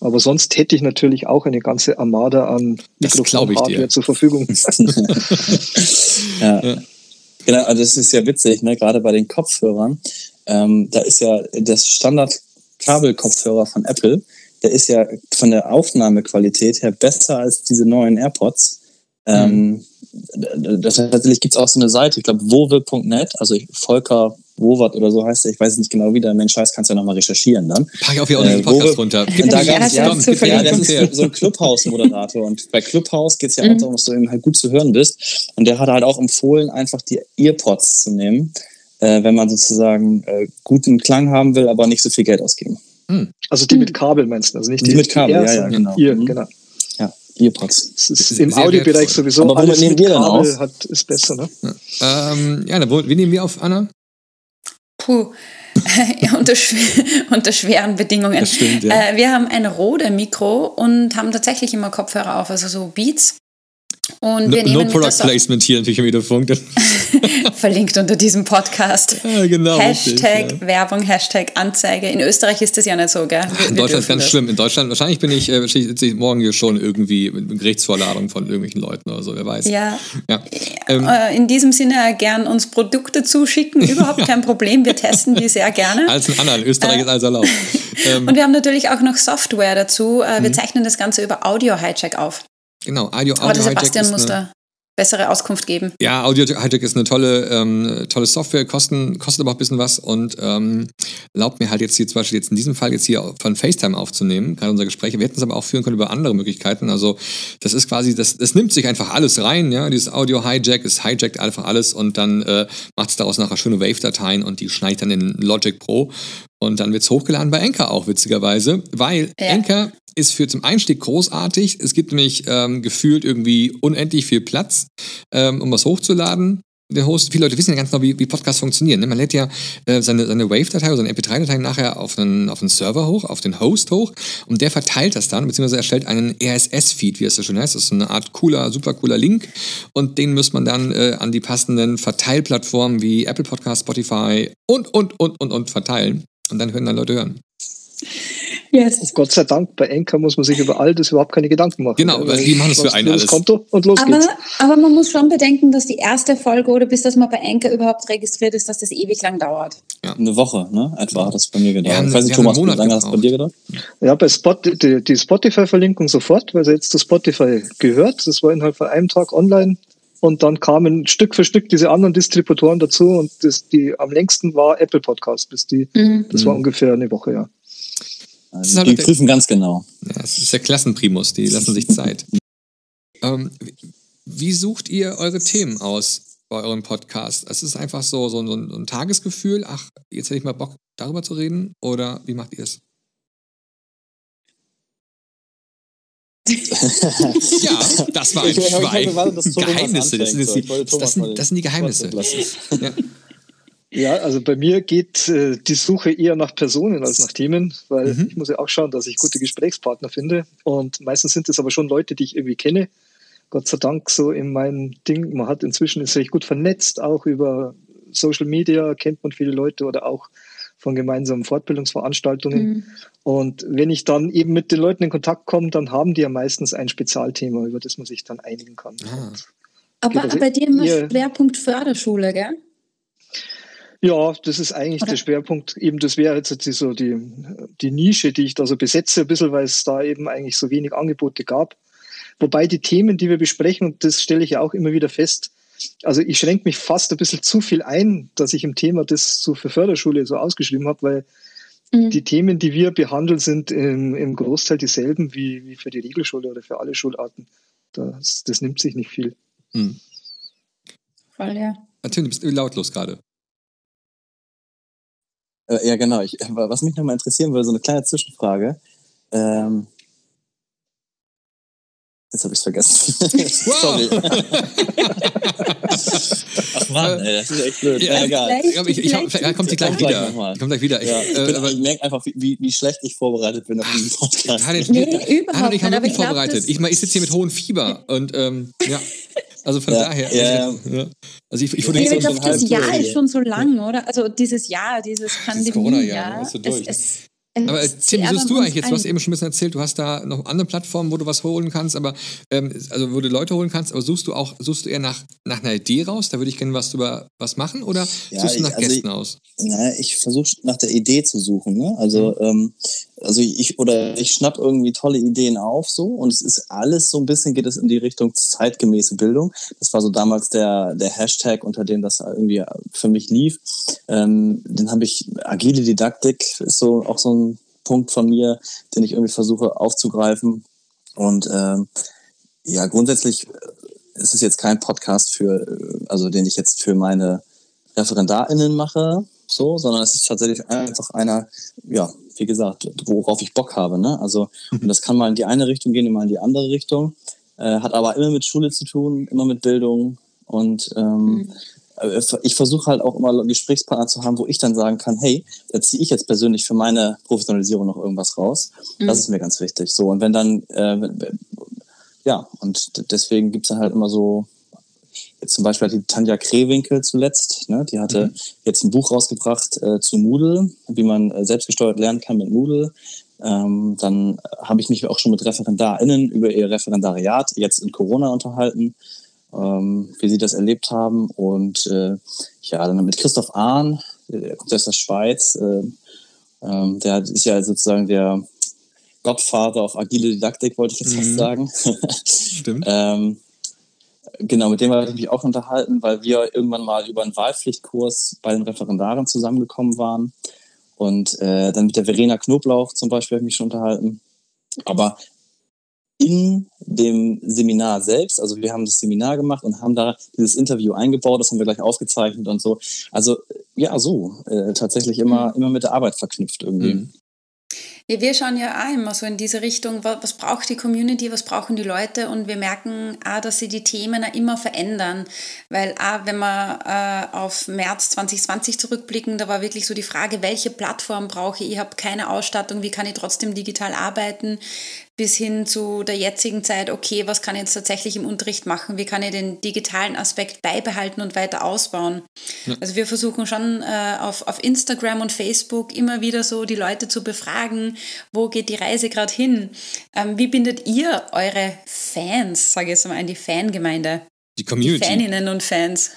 Aber sonst hätte ich natürlich auch eine ganze Armada an Mikrofon-Hardware zur Verfügung. ja. ja. Genau, also das ist ja witzig, ne? gerade bei den Kopfhörern. Ähm, da ist ja das Standard-Kabelkopfhörer von Apple, der ist ja von der Aufnahmequalität her besser als diese neuen AirPods. Ähm, mhm. das, tatsächlich gibt es auch so eine Seite, ich glaube, wowe.net, also Volker Wowat oder so heißt er, ich weiß nicht genau wie, der Mensch heißt, kannst du ja nochmal recherchieren dann. Pack ich auf hier äh, Podcast runter. Gibt da gab's, ja, ja, das ist so ein Clubhouse-Moderator und bei Clubhouse geht es ja mhm. auch darum, dass du eben halt gut zu hören bist und der hat halt auch empfohlen, einfach die Earpods zu nehmen, äh, wenn man sozusagen äh, guten Klang haben will, aber nicht so viel Geld ausgeben. Mhm. Also die mit Kabel meinst du, also nicht die, die mit Kabel, ja, ja, genau. Ear, mhm. genau. Ja, Earpods. Das ist, im Audiobereich sowieso aber alles nehmen wir dann Kabel auf? Hat, ist besser, ne? Ja, ähm, ja wie nehmen wir auf, Anna? Puh. unter, unter, schweren Bedingungen. Stimmt, ja. äh, wir haben ein Rode-Mikro und haben tatsächlich immer Kopfhörer auf, also so Beats. Und wir no, no Product Placement hier natürlich im Wiederfunk. Verlinkt unter diesem Podcast. Ja, genau, Hashtag richtig, ja. Werbung, Hashtag Anzeige. In Österreich ist das ja nicht so, gell? Wir, in Deutschland ist ganz das. schlimm. In Deutschland, wahrscheinlich bin ich, äh, ich morgen hier schon irgendwie mit Gerichtsvorladung von irgendwelchen Leuten oder so, wer weiß. Ja. ja. Ähm, äh, in diesem Sinne gern uns Produkte zuschicken, überhaupt kein Problem. Wir testen die sehr gerne. Als ein. In Österreich äh, ist alles erlaubt. Ähm, und wir haben natürlich auch noch Software dazu. Äh, wir mhm. zeichnen das Ganze über Audio Hijack auf. Genau, Audio, Audio Aber der Sebastian muss da bessere Auskunft geben. Ja, Audio Hijack ist eine tolle, ähm, tolle Software, kosten, kostet aber auch ein bisschen was und ähm, erlaubt mir halt jetzt hier zum Beispiel jetzt in diesem Fall jetzt hier von FaceTime aufzunehmen, gerade unser Gespräch. Wir hätten es aber auch führen können über andere Möglichkeiten. Also das ist quasi, das, das nimmt sich einfach alles rein, ja. Dieses Audio Hijack, es hijackt einfach alles und dann äh, macht es daraus nachher schöne Wave-Dateien und die schneidet dann in Logic Pro. Und dann wird es hochgeladen bei Anchor auch, witzigerweise, weil ja. Anchor ist für zum Einstieg großartig. Es gibt nämlich ähm, gefühlt irgendwie unendlich viel Platz, ähm, um was hochzuladen. Der Host, viele Leute wissen ja ganz genau, wie, wie Podcasts funktionieren. Ne? Man lädt ja äh, seine, seine Wave-Datei oder seine MP3-Datei nachher auf einen, auf einen Server hoch, auf den Host hoch und der verteilt das dann, beziehungsweise erstellt einen RSS-Feed, wie es so schön heißt. Das ist eine Art cooler, super cooler Link und den muss man dann äh, an die passenden Verteilplattformen wie Apple Podcast, Spotify und, und, und, und, und verteilen. Und dann können dann Leute hören. Yes. Gott sei Dank, bei Enker muss man sich über all das überhaupt keine Gedanken machen. Genau, weil die machen es für einen alles. Konto und los aber, geht's. aber man muss schon bedenken, dass die erste Folge oder bis das mal bei Enker überhaupt registriert ist, dass das ewig lang dauert. Ja. Eine Woche, ne? Etwa hat das bei mir gedauert. Ja, ich weiß nicht, Thomas, wie lange hast du bei dir gedauert? Ja, bei Spot, die, die Spotify-Verlinkung sofort, weil sie jetzt zu Spotify gehört. Das war innerhalb von einem Tag online. Und dann kamen Stück für Stück diese anderen Distributoren dazu und das, die am längsten war Apple Podcast, bis die, mhm. das war ungefähr eine Woche, ja. Also die prüfen ganz genau. Ja, es ist der Klassenprimus, die lassen sich Zeit. ähm, wie sucht ihr eure Themen aus bei eurem Podcast? Es ist einfach so, so, so ein Tagesgefühl, ach, jetzt hätte ich mal Bock, darüber zu reden, oder wie macht ihr es? ja, das war ein Schwein. Geheimnisse, das, sind die, das, sind, das sind die Geheimnisse. Ja. Ja, also bei mir geht äh, die Suche eher nach Personen als nach Themen, weil mhm. ich muss ja auch schauen, dass ich gute Gesprächspartner finde. Und meistens sind es aber schon Leute, die ich irgendwie kenne. Gott sei Dank so in meinem Ding. Man hat inzwischen ist recht gut vernetzt, auch über Social Media kennt man viele Leute oder auch von gemeinsamen Fortbildungsveranstaltungen. Mhm. Und wenn ich dann eben mit den Leuten in Kontakt komme, dann haben die ja meistens ein Spezialthema, über das man sich dann einigen kann. Ah. Aber also bei dir immer Schwerpunkt Förderschule, gell? Ja, das ist eigentlich Oder? der Schwerpunkt. Eben, das wäre jetzt so die, die Nische, die ich da so besetze, ein bisschen, weil es da eben eigentlich so wenig Angebote gab. Wobei die Themen, die wir besprechen, und das stelle ich ja auch immer wieder fest, also ich schränke mich fast ein bisschen zu viel ein, dass ich im Thema das so für Förderschule so ausgeschrieben habe, weil mhm. die Themen, die wir behandeln, sind im, im Großteil dieselben wie, wie für die Regelschule oder für alle Schularten. Das, das nimmt sich nicht viel. Mhm. Voll, ja. Tim, du bist lautlos gerade. Äh, ja, genau. Ich, was mich nochmal interessieren würde, so eine kleine Zwischenfrage. Ähm, Jetzt habe ich es vergessen. Sorry. Ach Mann, ey, das ist echt blöd. Ja, ja egal. Ich, ich, ich, kommt die gleich wieder. Gleich kommt gleich wieder. Ja, ich, äh, ich merke einfach, wie, wie schlecht ich vorbereitet bin auf diesen Podcast. nee, überhaupt ich habe wirklich vorbereitet. Ich, ich sitze hier mit hohem Fieber und ähm, ja. Also von ja, daher. Ja. ja. Also ich, ich wurde ja, ich glaube, das Jahr ist schon so lang, oder? Also dieses Jahr, dieses Pandemie. Corona-Jahr, ja, durch. Es, es, aber äh, Tim, wie suchst du eigentlich jetzt? Du hast eben schon ein bisschen erzählt, du hast da noch andere Plattformen, wo du was holen kannst, aber ähm, also wo du Leute holen kannst, aber suchst du auch, suchst du eher nach, nach einer Idee raus? Da würde ich gerne was über was machen oder ja, suchst du nach ich, also Gästen ich, aus? Na, ich versuche nach der Idee zu suchen. Ne? Also mhm. ähm, also ich oder ich schnapp irgendwie tolle Ideen auf so und es ist alles so ein bisschen geht es in die Richtung zeitgemäße Bildung. Das war so damals der der Hashtag, unter dem das irgendwie für mich lief. Ähm, den habe ich agile Didaktik ist so auch so ein Punkt von mir, den ich irgendwie versuche aufzugreifen und ähm, ja grundsätzlich ist es jetzt kein Podcast für also den ich jetzt für meine ReferendarInnen mache, so, sondern es ist tatsächlich einfach einer, ja, wie gesagt, worauf ich Bock habe. Ne? Also, und das kann mal in die eine Richtung gehen, immer in die andere Richtung, äh, hat aber immer mit Schule zu tun, immer mit Bildung und ähm, mhm. Äh, ich versuche halt auch immer Gesprächspartner zu haben, wo ich dann sagen kann, hey, da ziehe ich jetzt persönlich für meine Professionalisierung noch irgendwas raus. Mhm. Das ist mir ganz wichtig. So, und wenn dann, äh, ja, und deswegen gibt es dann halt immer so zum Beispiel hat die Tanja Krewinkel zuletzt, ne, die hatte mhm. jetzt ein Buch rausgebracht äh, zu Moodle, wie man äh, selbstgesteuert lernen kann mit Moodle. Ähm, dann habe ich mich auch schon mit ReferendarInnen über ihr Referendariat jetzt in Corona unterhalten, ähm, wie sie das erlebt haben. Und äh, ja, dann mit Christoph Ahn, der kommt aus der Schweiz, äh, ähm, der ist ja sozusagen der Godfather auf agile Didaktik, wollte ich jetzt fast mhm. sagen. Stimmt. ähm, Genau, mit dem habe ich mich auch unterhalten, weil wir irgendwann mal über einen Wahlpflichtkurs bei den Referendaren zusammengekommen waren. Und äh, dann mit der Verena Knoblauch zum Beispiel habe ich mich schon unterhalten. Aber in dem Seminar selbst, also wir haben das Seminar gemacht und haben da dieses Interview eingebaut, das haben wir gleich aufgezeichnet und so. Also ja, so, äh, tatsächlich immer, mhm. immer mit der Arbeit verknüpft irgendwie. Mhm. Ja, wir schauen ja auch immer so in diese Richtung, was braucht die Community, was brauchen die Leute? Und wir merken auch, dass sie die Themen auch immer verändern, weil auch wenn wir äh, auf März 2020 zurückblicken, da war wirklich so die Frage, welche Plattform brauche ich, ich habe keine Ausstattung, wie kann ich trotzdem digital arbeiten, bis hin zu der jetzigen Zeit, okay, was kann ich jetzt tatsächlich im Unterricht machen, wie kann ich den digitalen Aspekt beibehalten und weiter ausbauen. Ja. Also wir versuchen schon äh, auf, auf Instagram und Facebook immer wieder so die Leute zu befragen, wo geht die Reise gerade hin. Ähm, wie bindet ihr eure Fans, sage ich jetzt mal, in die Fangemeinde? Die Community. Die Faninnen und Fans.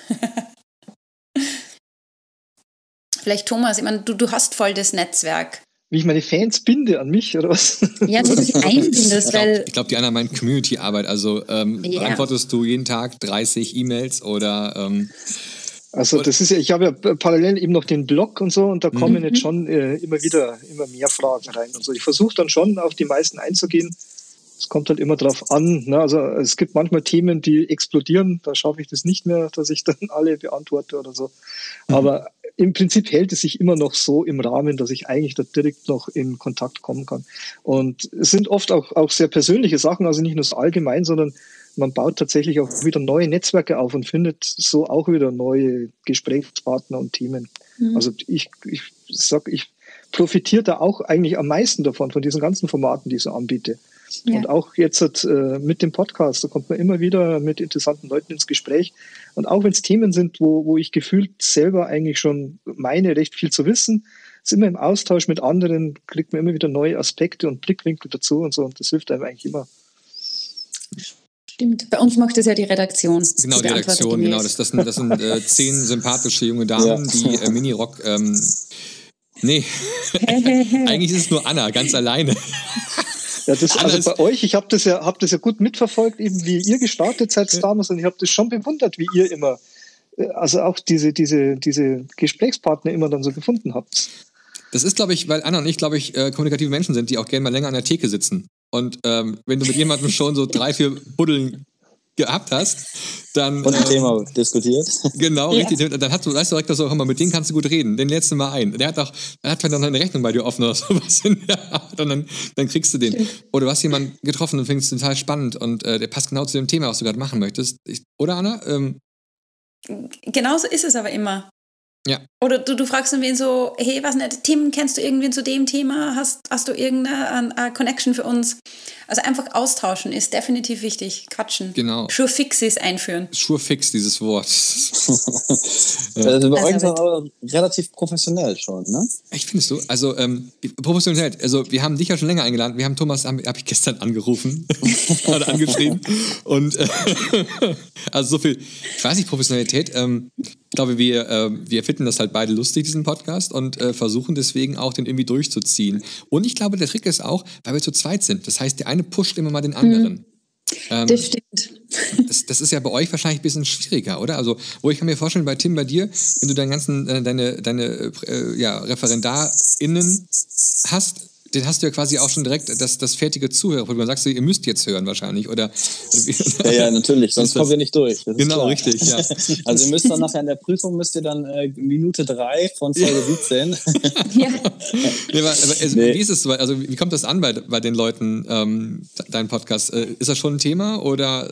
Vielleicht Thomas, ich meine, du, du hast voll das Netzwerk wie ich meine Fans binde an mich oder was? Ja, du dich einbindest, weil. Ich glaube, die einer meint Community-Arbeit. Also ähm, ja. beantwortest du jeden Tag 30 E-Mails oder. Ähm, also das ist ja, ich habe ja parallel eben noch den Blog und so und da kommen mhm. jetzt schon äh, immer wieder immer mehr Fragen rein und so. Ich versuche dann schon auf die meisten einzugehen. Es kommt halt immer drauf an. Ne? Also es gibt manchmal Themen, die explodieren, da schaffe ich das nicht mehr, dass ich dann alle beantworte oder so. Mhm. Aber im Prinzip hält es sich immer noch so im Rahmen, dass ich eigentlich da direkt noch in Kontakt kommen kann. Und es sind oft auch, auch sehr persönliche Sachen, also nicht nur so allgemein, sondern man baut tatsächlich auch wieder neue Netzwerke auf und findet so auch wieder neue Gesprächspartner und Themen. Mhm. Also ich, ich sag, ich profitiere da auch eigentlich am meisten davon, von diesen ganzen Formaten, die ich so anbiete. Ja. Und auch jetzt äh, mit dem Podcast, da kommt man immer wieder mit interessanten Leuten ins Gespräch. Und auch wenn es Themen sind, wo, wo ich gefühlt selber eigentlich schon meine, recht viel zu wissen, ist immer im Austausch mit anderen, kriegt man immer wieder neue Aspekte und Blickwinkel dazu und so. Und das hilft einem eigentlich immer. Stimmt. Bei uns macht das ja die Redaktion. Genau, die, die Redaktion, genau. Das, das sind, das sind äh, zehn sympathische junge Damen, ja. die äh, Minirock. Ähm, nee, eigentlich ist es nur Anna, ganz alleine. Ja, das, also bei euch, ich habe das, ja, hab das ja gut mitverfolgt, eben wie ihr gestartet seid damals und ich habe das schon bewundert, wie ihr immer, äh, also auch diese, diese, diese Gesprächspartner immer dann so gefunden habt. Das ist, glaube ich, weil Anna und ich, glaube ich, äh, kommunikative Menschen sind, die auch gerne mal länger an der Theke sitzen. Und ähm, wenn du mit jemandem schon so drei, vier Buddeln gehabt hast, dann. Und ein äh, Thema diskutiert. Genau, ja. richtig. Dann hast du, weißt du direkt so, hör mal, mit dem kannst du gut reden. Den lädst du mal ein. Der hat auch, der hat vielleicht noch eine Rechnung bei dir offen oder sowas in der Art. Und dann, dann kriegst du den. Oder du hast jemanden getroffen und findest total spannend und äh, der passt genau zu dem Thema, was du gerade machen möchtest. Ich, oder Anna? Ähm, Genauso ist es aber immer. Ja. Oder du, du fragst dann wen so, hey, was nicht, Tim, kennst du irgendwen zu dem Thema? Hast, hast du irgendeine Connection für uns? Also einfach austauschen ist definitiv wichtig. Quatschen. Genau. Sure Fixes einführen. Sure Fix, dieses Wort. ja. Also bei euch aber relativ professionell schon, ne? Ich findest du? Also ähm, professionell. Also wir haben dich ja schon länger eingeladen. Wir haben Thomas, habe hab ich gestern angerufen oder angeschrieben. Und äh, also so viel, ich weiß nicht, Professionalität. Ähm, ich glaube, wir, äh, wir finden das halt beide lustig, diesen Podcast, und äh, versuchen deswegen auch den irgendwie durchzuziehen. Und ich glaube, der Trick ist auch, weil wir zu zweit sind. Das heißt, der eine pusht immer mal den anderen. Mhm. Ähm, das stimmt. Das, das, ist ja bei euch wahrscheinlich ein bisschen schwieriger, oder? Also, wo ich kann mir vorstellen, bei Tim, bei dir, wenn du deinen ganzen, äh, deine, deine äh, ja, ReferendarInnen hast, den hast du ja quasi auch schon direkt das, das fertige Zuhörerprogramm. Sagst du, ihr müsst jetzt hören wahrscheinlich, oder? Ja, ja, natürlich, sonst kommen wir nicht durch. Genau, richtig, ja. Also ihr müsst dann nachher in der Prüfung, müsst ihr dann äh, Minute drei von Folge 17. ja. ja aber, also, nee. Wie ist es, also wie kommt das an bei, bei den Leuten, ähm, dein Podcast? Äh, ist das schon ein Thema oder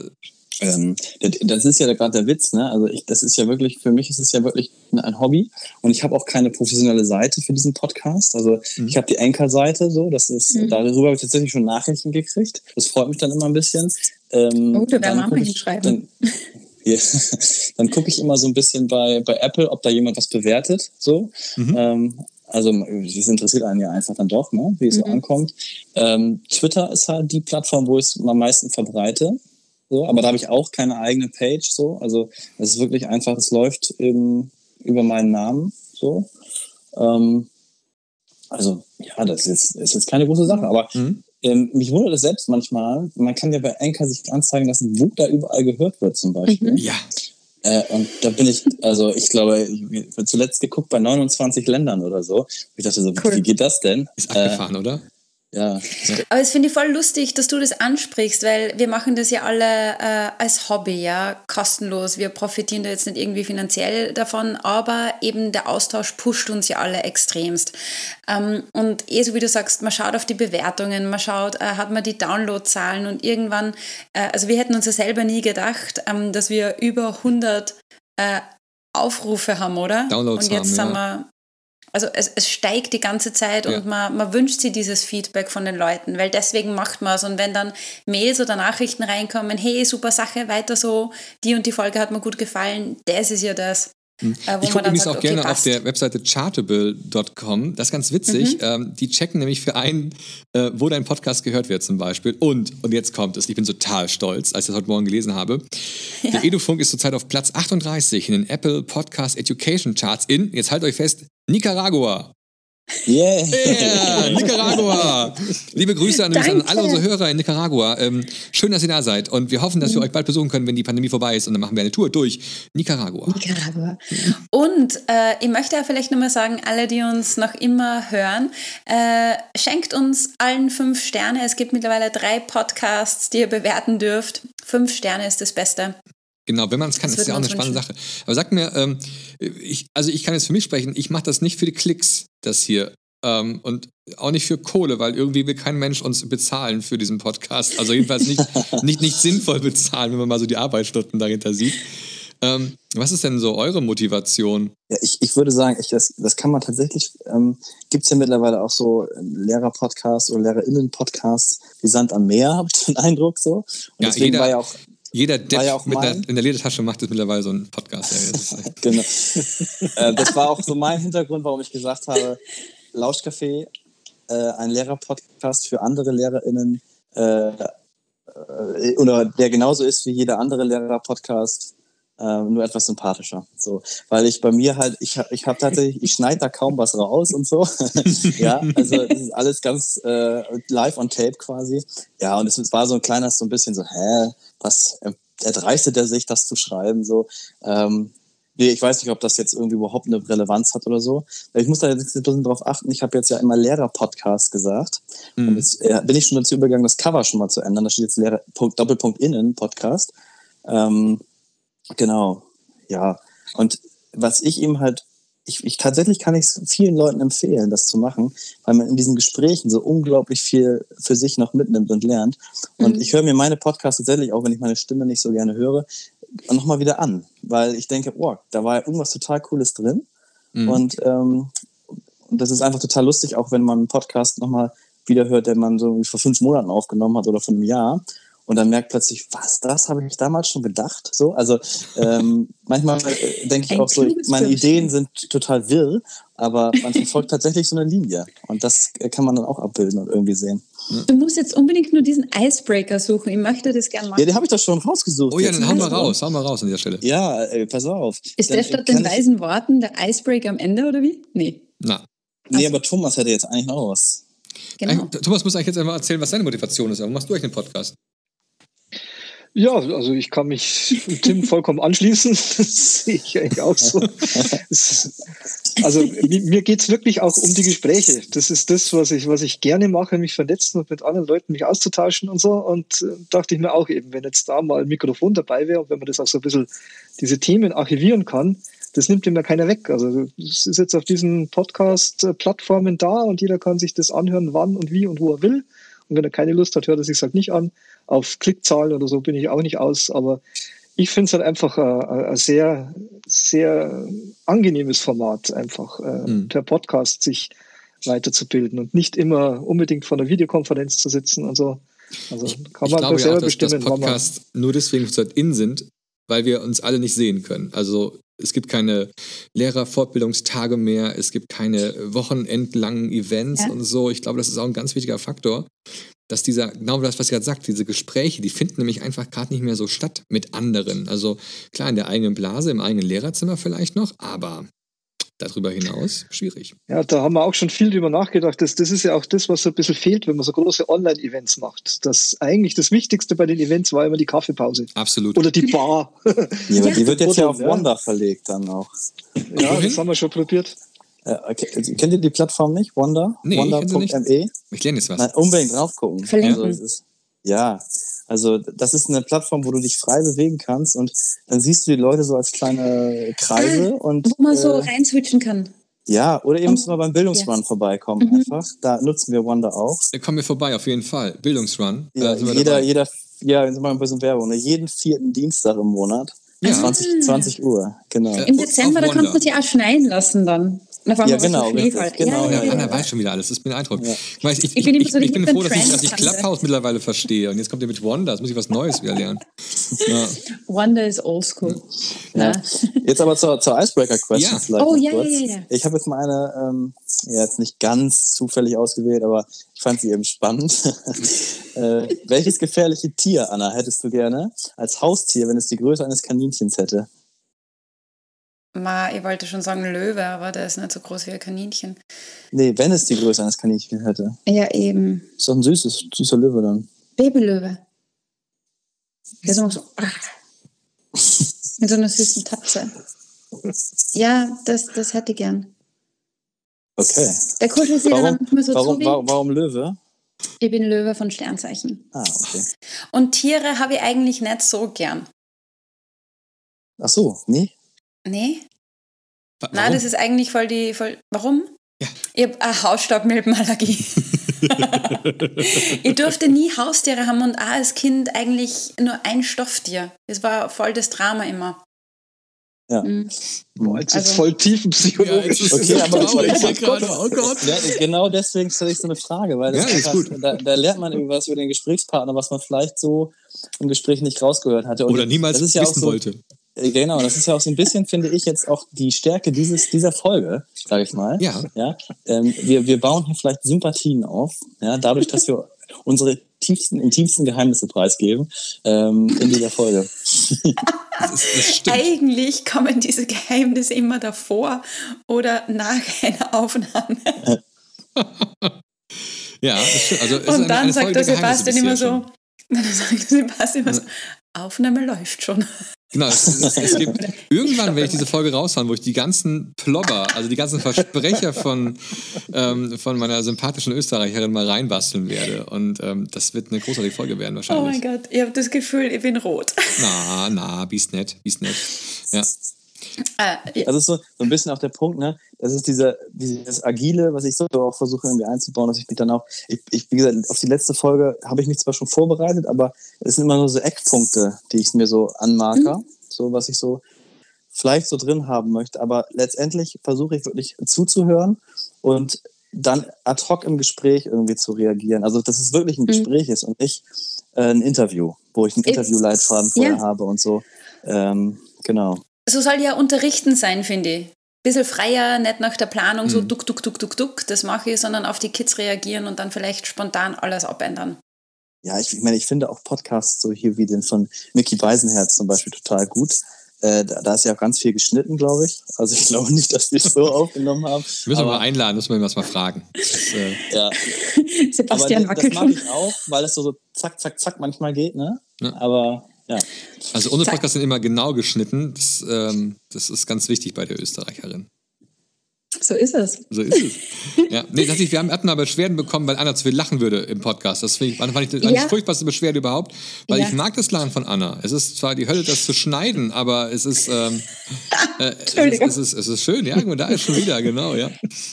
ähm, das ist ja gerade der Witz, ne? Also ich, das ist ja wirklich, für mich ist es ja wirklich ein Hobby und ich habe auch keine professionelle Seite für diesen Podcast. Also mhm. ich habe die Enker-Seite so, das ist, mhm. darüber habe ich tatsächlich schon Nachrichten gekriegt. Das freut mich dann immer ein bisschen. Ähm, oh, du werden Nachrichten schreiben. Dann, ja, dann gucke ich immer so ein bisschen bei, bei Apple, ob da jemand was bewertet. So. Mhm. Ähm, also das interessiert einen ja einfach dann doch, ne, wie es mhm. so ankommt. Ähm, Twitter ist halt die Plattform, wo ich es am meisten verbreite. So, aber da habe ich auch keine eigene Page. So. Also es ist wirklich einfach, es läuft eben über meinen Namen. So. Ähm, also ja, das ist, ist jetzt keine große Sache. Aber mhm. ähm, mich wundert es selbst manchmal. Man kann ja bei Anchor sich anzeigen lassen, wo da überall gehört wird zum Beispiel. Mhm. Ja. Äh, und da bin ich, also ich glaube, ich habe zuletzt geguckt bei 29 Ländern oder so. Ich dachte so, cool. wie geht das denn? Ist abgefahren, äh, oder? Ja. Aber es finde ich voll lustig, dass du das ansprichst, weil wir machen das ja alle äh, als Hobby, ja, kostenlos. Wir profitieren da jetzt nicht irgendwie finanziell davon, aber eben der Austausch pusht uns ja alle extremst. Ähm, und eh so wie du sagst, man schaut auf die Bewertungen, man schaut, äh, hat man die Downloadzahlen und irgendwann, äh, also wir hätten uns ja selber nie gedacht, ähm, dass wir über 100 äh, Aufrufe haben, oder? Downloads und jetzt haben, sind wir also es, es steigt die ganze Zeit ja. und man, man wünscht sich dieses Feedback von den Leuten, weil deswegen macht man es. Und wenn dann Mails oder Nachrichten reinkommen, hey, super Sache, weiter so, die und die Folge hat mir gut gefallen, das ist ja das. Hm. Äh, ich gucke übrigens sagt, auch okay, gerne passt. auf der Webseite chartable.com. Das ist ganz witzig. Mhm. Ähm, die checken nämlich für einen, äh, wo dein Podcast gehört wird zum Beispiel. Und, und jetzt kommt es, ich bin total stolz, als ich das heute Morgen gelesen habe. Ja. Der Edufunk ist zurzeit auf Platz 38 in den Apple Podcast Education Charts in, jetzt haltet euch fest, Nicaragua. Yeah. yeah. Nicaragua. Liebe Grüße an, an alle unsere Hörer in Nicaragua. Ähm, schön, dass ihr da seid und wir hoffen, dass wir euch bald besuchen können, wenn die Pandemie vorbei ist und dann machen wir eine Tour durch Nicaragua. Nicaragua. Und äh, ich möchte ja vielleicht nochmal sagen, alle, die uns noch immer hören, äh, schenkt uns allen fünf Sterne. Es gibt mittlerweile drei Podcasts, die ihr bewerten dürft. Fünf Sterne ist das Beste. Genau, wenn man es kann, das ist ja auch eine spannende wünschen. Sache. Aber sag mir, ähm, ich, also ich kann jetzt für mich sprechen, ich mache das nicht für die Klicks, das hier. Ähm, und auch nicht für Kohle, weil irgendwie will kein Mensch uns bezahlen für diesen Podcast. Also jedenfalls nicht, nicht, nicht sinnvoll bezahlen, wenn man mal so die Arbeitsstunden dahinter sieht. Ähm, was ist denn so eure Motivation? Ja, ich, ich würde sagen, ich, das, das kann man tatsächlich, ähm, gibt es ja mittlerweile auch so Lehrer-Podcasts oder LehrerInnen-Podcasts wie Sand am Meer, habe ich den Eindruck so. Und ja, deswegen jeder, war ja auch jeder Depp ja mit der, in der Ledertasche macht jetzt mittlerweile so einen Podcast. genau. äh, das war auch so mein Hintergrund, warum ich gesagt habe, Lauschcafé, äh, ein Lehrerpodcast für andere LehrerInnen, äh, äh, oder der genauso ist wie jeder andere Lehrerpodcast, äh, nur etwas sympathischer. So, weil ich bei mir halt, ich habe ich hab tatsächlich, ich schneide da kaum was raus und so. ja, also das ist alles ganz äh, live on tape quasi. Ja, und es war so ein kleines, so ein bisschen so, hä, was erdreistet er sich, das zu schreiben? So, ähm, ich weiß nicht, ob das jetzt irgendwie überhaupt eine Relevanz hat oder so. Ich muss da jetzt ein bisschen drauf achten. Ich habe jetzt ja immer Lehrer-Podcast gesagt. Mhm. Und jetzt äh, bin ich schon dazu übergegangen, das Cover schon mal zu ändern. Da steht jetzt Lehrer Doppelpunkt Innen Podcast. Ähm, genau, ja. Und was ich ihm halt, ich, ich tatsächlich kann ich vielen Leuten empfehlen, das zu machen, weil man in diesen Gesprächen so unglaublich viel für sich noch mitnimmt und lernt. Und Mhm. ich höre mir meine Podcasts tatsächlich, auch wenn ich meine Stimme nicht so gerne höre, nochmal wieder an, weil ich denke, oh, da war ja irgendwas total Cooles drin. Mhm. Und, ähm, das ist einfach total lustig, auch wenn man einen Podcast nochmal wieder hört, den man so vor fünf Monaten aufgenommen hat oder vor einem Jahr. Und dann merkt plötzlich, was, das habe ich damals schon gedacht. So, also ähm, manchmal äh, denke ich auch so, meine. Ideen sind total wirr, aber man verfolgt tatsächlich so eine Linie. Und das äh, kann man dann auch abbilden und irgendwie sehen. Du musst jetzt unbedingt nur diesen Icebreaker suchen. Ich möchte das gerne Ja, machen. den habe ich doch schon rausgesucht. Oh ja, dann hau mal mal. raus, hau mal raus an dieser Stelle. Ja, äh, pass auf. Ist Dann der statt den weisen Worten der Icebreaker am Ende oder wie? Nee, Na. Nee, aber Thomas hätte jetzt eigentlich noch was. genau. Eigentlich- Thomas muss eigentlich jetzt einfach erzählen, was seine Motivation ist. Warum machst du euch einen Podcast? Ja, also ich kann mich Tim vollkommen anschließen. Das sehe ich eigentlich auch so. Es- Also mi- mir geht's wirklich auch um die Gespräche. Das ist das, was ich, was ich gerne mache, mich vernetzen und mit anderen Leuten mich auszutauschen und so. Und äh, dachte ich mir auch eben, wenn jetzt da mal ein Mikrofon dabei wäre und wenn man das auch so ein bisschen diese Themen archivieren kann, das nimmt ja keiner weg. Also es ist jetzt auf diesen Podcast-Plattformen da und jeder kann sich das anhören, wann und wie und wo er will. Und wenn er keine Lust hat, hört er sich halt nicht an. Auf Klickzahlen oder so bin ich auch nicht aus. Aber ich finde es halt einfach ein, ein sehr, sehr angenehmes Format, einfach äh, Mhm. per Podcast sich weiterzubilden und nicht immer unbedingt vor einer Videokonferenz zu sitzen und so. Also kann ich man glaube ja selber auch, dass, dass bestimmen, man. Podcasts nur deswegen zurzeit in sind, weil wir uns alle nicht sehen können. Also es gibt keine Lehrerfortbildungstage mehr, es gibt keine wochenendlangen Events Ja. und so. Ich glaube, das ist auch ein ganz wichtiger Faktor, dass dieser, genau das, was ihr gerade sagt, diese Gespräche, die finden nämlich einfach gerade nicht mehr so statt mit anderen. Also klar, in der eigenen Blase, im eigenen Lehrerzimmer vielleicht noch, aber darüber hinaus schwierig. Ja, da haben wir auch schon viel drüber nachgedacht. Das, das ist ja auch das, was so ein bisschen fehlt, wenn man so große Online-Events macht. Das eigentlich das Wichtigste bei den Events war immer die Kaffeepause. Absolut. Oder die Bar. Ja, die wird jetzt ja auf Ja. Wanda verlegt dann auch. ja, Wohin? das haben wir schon probiert. Äh, okay. Kennt ihr die Plattform nicht? Wanda? Nee. Wanda.me? Ich lerne jetzt was. Nein, unbedingt drauf gucken. Verlinken. Also, es ist, ja, also das ist eine Plattform, wo du dich frei bewegen kannst und dann siehst du die Leute so als kleine Kreise und Wo man so äh, reinswitchen kann. ja, oder musst du mal beim Bildungsrun Ja. vorbeikommen Mhm. einfach. Da nutzen wir Wanda auch. Da kommen wir vorbei, auf jeden Fall. Bildungsrun. Ja, Äh, jeder, dabei. jeder, ja, jetzt mal ein bisschen Werbung. Ne? Jeden vierten Dienstag im Monat, Ja. 20, 20 Uhr, genau. Äh, Im Dezember, da Wanda. kannst du dich auch schneien lassen dann. Ja, genau, richtig, genau, ja, ja, ja, ja. Anna weiß schon wieder alles, das ist beeindruckend. Ja. Ich, ich, Ich bin ich, ich bin froh, dass ich, dass ich. Clubhouse mittlerweile verstehe. Und jetzt kommt ihr mit Wanda, jetzt muss ich was Neues wieder lernen. Ja. Wonder is old school. Ja. Na. Jetzt aber zur, zur Icebreaker-Question Ja. vielleicht Oh, ja, kurz. ja, ja. Ich habe jetzt mal eine, ähm, ja, jetzt nicht ganz zufällig ausgewählt, aber fand sie eben spannend. äh, welches gefährliche Tier, Anna, hättest du gerne als Haustier, wenn es die Größe eines Kaninchens hätte? Ma, ich wollte schon sagen Löwe, aber der ist nicht so groß wie ein Kaninchen. Nee, wenn es die Größe eines Kaninchens hätte. Ja, eben. Ist doch ein süßes, süßer Löwe dann. Babylöwe. Der ist immer so. Mit so einer süßen Tatze. Ja, das, das hätte ich gern. Okay. Der kuschelt sich dann Warum, so warum, warum, warum Löwe? Ich bin Löwe von Sternzeichen. Ah, okay. Und Tiere habe ich eigentlich nicht so gern. Ach so, nee. Nee? Wa- Nein, warum? das ist eigentlich voll die. Voll, warum? Ja. Ich habe eine Hausstaubmilbenallergie. ich durfte nie Haustiere haben und auch als Kind eigentlich nur ein Stofftier. Das war voll das Drama immer. Ja. Mhm. Boah, jetzt Also- ist voll tiefenpsychologisch. Okay, gerade. Oh Gott. Ja, genau deswegen stelle ich so eine Frage, weil das Ja, ist einfach, gut. Da, da lernt man irgendwas über den Gesprächspartner, was man vielleicht so im Gespräch nicht rausgehört hatte. Und Oder niemals das ist ja auch wissen so, wollte. Äh, Genau, das ist ja auch so ein bisschen, finde ich, jetzt auch die Stärke dieses, dieser Folge, sage ich mal. Ja. ja ähm, wir, wir bauen hier vielleicht Sympathien auf, ja, dadurch, dass wir unsere tiefsten, intimsten Geheimnisse preisgeben ähm, in dieser Folge. Das, ist, das. Eigentlich kommen diese Geheimnisse immer davor oder nach einer Aufnahme. Ja. Also, Und eine- dann eine sagt Folge der Sebastian immer so, dann sagt der Sebastian immer so, Aufnahme läuft schon. Genau, es, es, es, gibt irgendwann werde ich diese Folge raushauen, wo ich die ganzen Plobber, also die ganzen Versprecher von, ähm, von meiner sympathischen Österreicherin mal reinbasteln werde. Und ähm, das wird eine großartige Folge werden wahrscheinlich. Oh mein Gott, ich habe das Gefühl, ich bin rot. Na, na, bist nett, bist nett. Ja. Äh, das ist so, so ein bisschen auch der Punkt, ne? Das ist diese, dieses Agile, was ich so auch versuche irgendwie einzubauen, dass ich mich dann auch, ich, ich wie gesagt, auf die letzte Folge habe ich mich zwar schon vorbereitet, aber es sind immer nur so Eckpunkte, die ich mir so anmarke, mhm. so was ich so vielleicht so drin haben möchte. Aber letztendlich versuche ich wirklich zuzuhören und dann ad hoc im Gespräch irgendwie zu reagieren. Also, dass es wirklich ein mhm. Gespräch mhm. ist und nicht äh, ein Interview, wo ich einen Interviewleitfaden vorher ja. habe und so. Ähm, genau so soll ja Unterrichten sein, finde ich. Bisschen freier, nicht nach der Planung so mhm. duck, duck, duck, duck, duck, das mache ich, sondern auf die Kids reagieren und dann vielleicht spontan alles abändern. Ja, ich, ich meine, ich finde auch Podcasts so hier wie den von Mickey Beisenherz zum Beispiel total gut. Äh, da, da, ist ja auch ganz viel geschnitten, glaube ich. Also ich glaube nicht, dass wir es so aufgenommen haben. Müssen wir mal einladen, müssen wir ihm was mal fragen. Das, äh ja. Sebastian Aber wackelt Das mag ich auch, weil es so, so zack, zack, zack manchmal geht, ne? Ja. Aber ja. Also unsere Podcasts sind immer genau geschnitten. Das, ähm, das ist ganz wichtig bei der Österreicherin. So ist es. So ist es. ja, nee, tatsächlich, wir haben, hatten mal Beschwerden bekommen, weil Anna zu viel lachen würde im Podcast. Das ich, fand ich die ja. furchtbarste Beschwerde überhaupt, weil ja. ich mag das Lachen von Anna. Es ist zwar die Hölle, das zu schneiden, aber es ist, ähm, äh, es, ist, es, ist, es ist schön, ja, da ist schon wieder, genau, ja.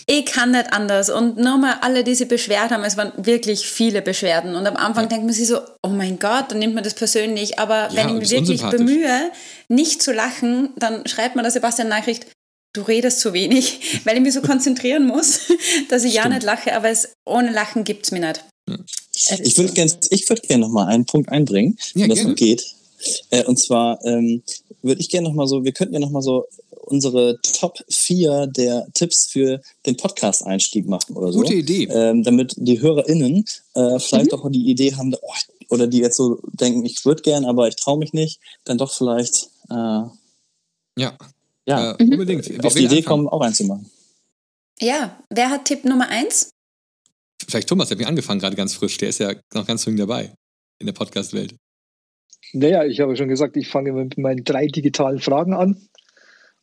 Ich kann nicht anders. Und nochmal, alle, die sich beschwert haben, es waren wirklich viele Beschwerden. Und am Anfang ja. denkt man sich so, oh mein Gott, dann nimmt man das persönlich. Aber wenn ich mich wirklich bemühe, nicht zu lachen, dann schreibt man der Sebastian Nachricht, du redest zu wenig, weil ich mich so konzentrieren muss, dass ich Stimmt. ja nicht lache, aber es, ohne Lachen gibt es mir nicht. Ich würde gerne würd gern noch mal einen Punkt einbringen, ja, wenn das noch geht. Äh, und zwar ähm, würde ich gerne noch mal so, wir könnten ja noch mal so unsere Top 4 der Tipps für den Podcast-Einstieg machen oder so. Gute Idee. Ähm, damit die HörerInnen äh, vielleicht mhm. auch die Idee haben, oh, oder die jetzt so denken, ich würde gern, aber ich traue mich nicht, dann doch vielleicht äh, ja. Ja, äh, unbedingt. Mhm. Auf die Idee kommen, auch einzumachen. Ja, wer hat Tipp Nummer eins? Vielleicht Thomas, der hat mich angefangen gerade ganz frisch. Der ist ja noch ganz jung dabei in der Podcast-Welt. Naja, ich habe schon gesagt, ich fange mit meinen drei digitalen Fragen an.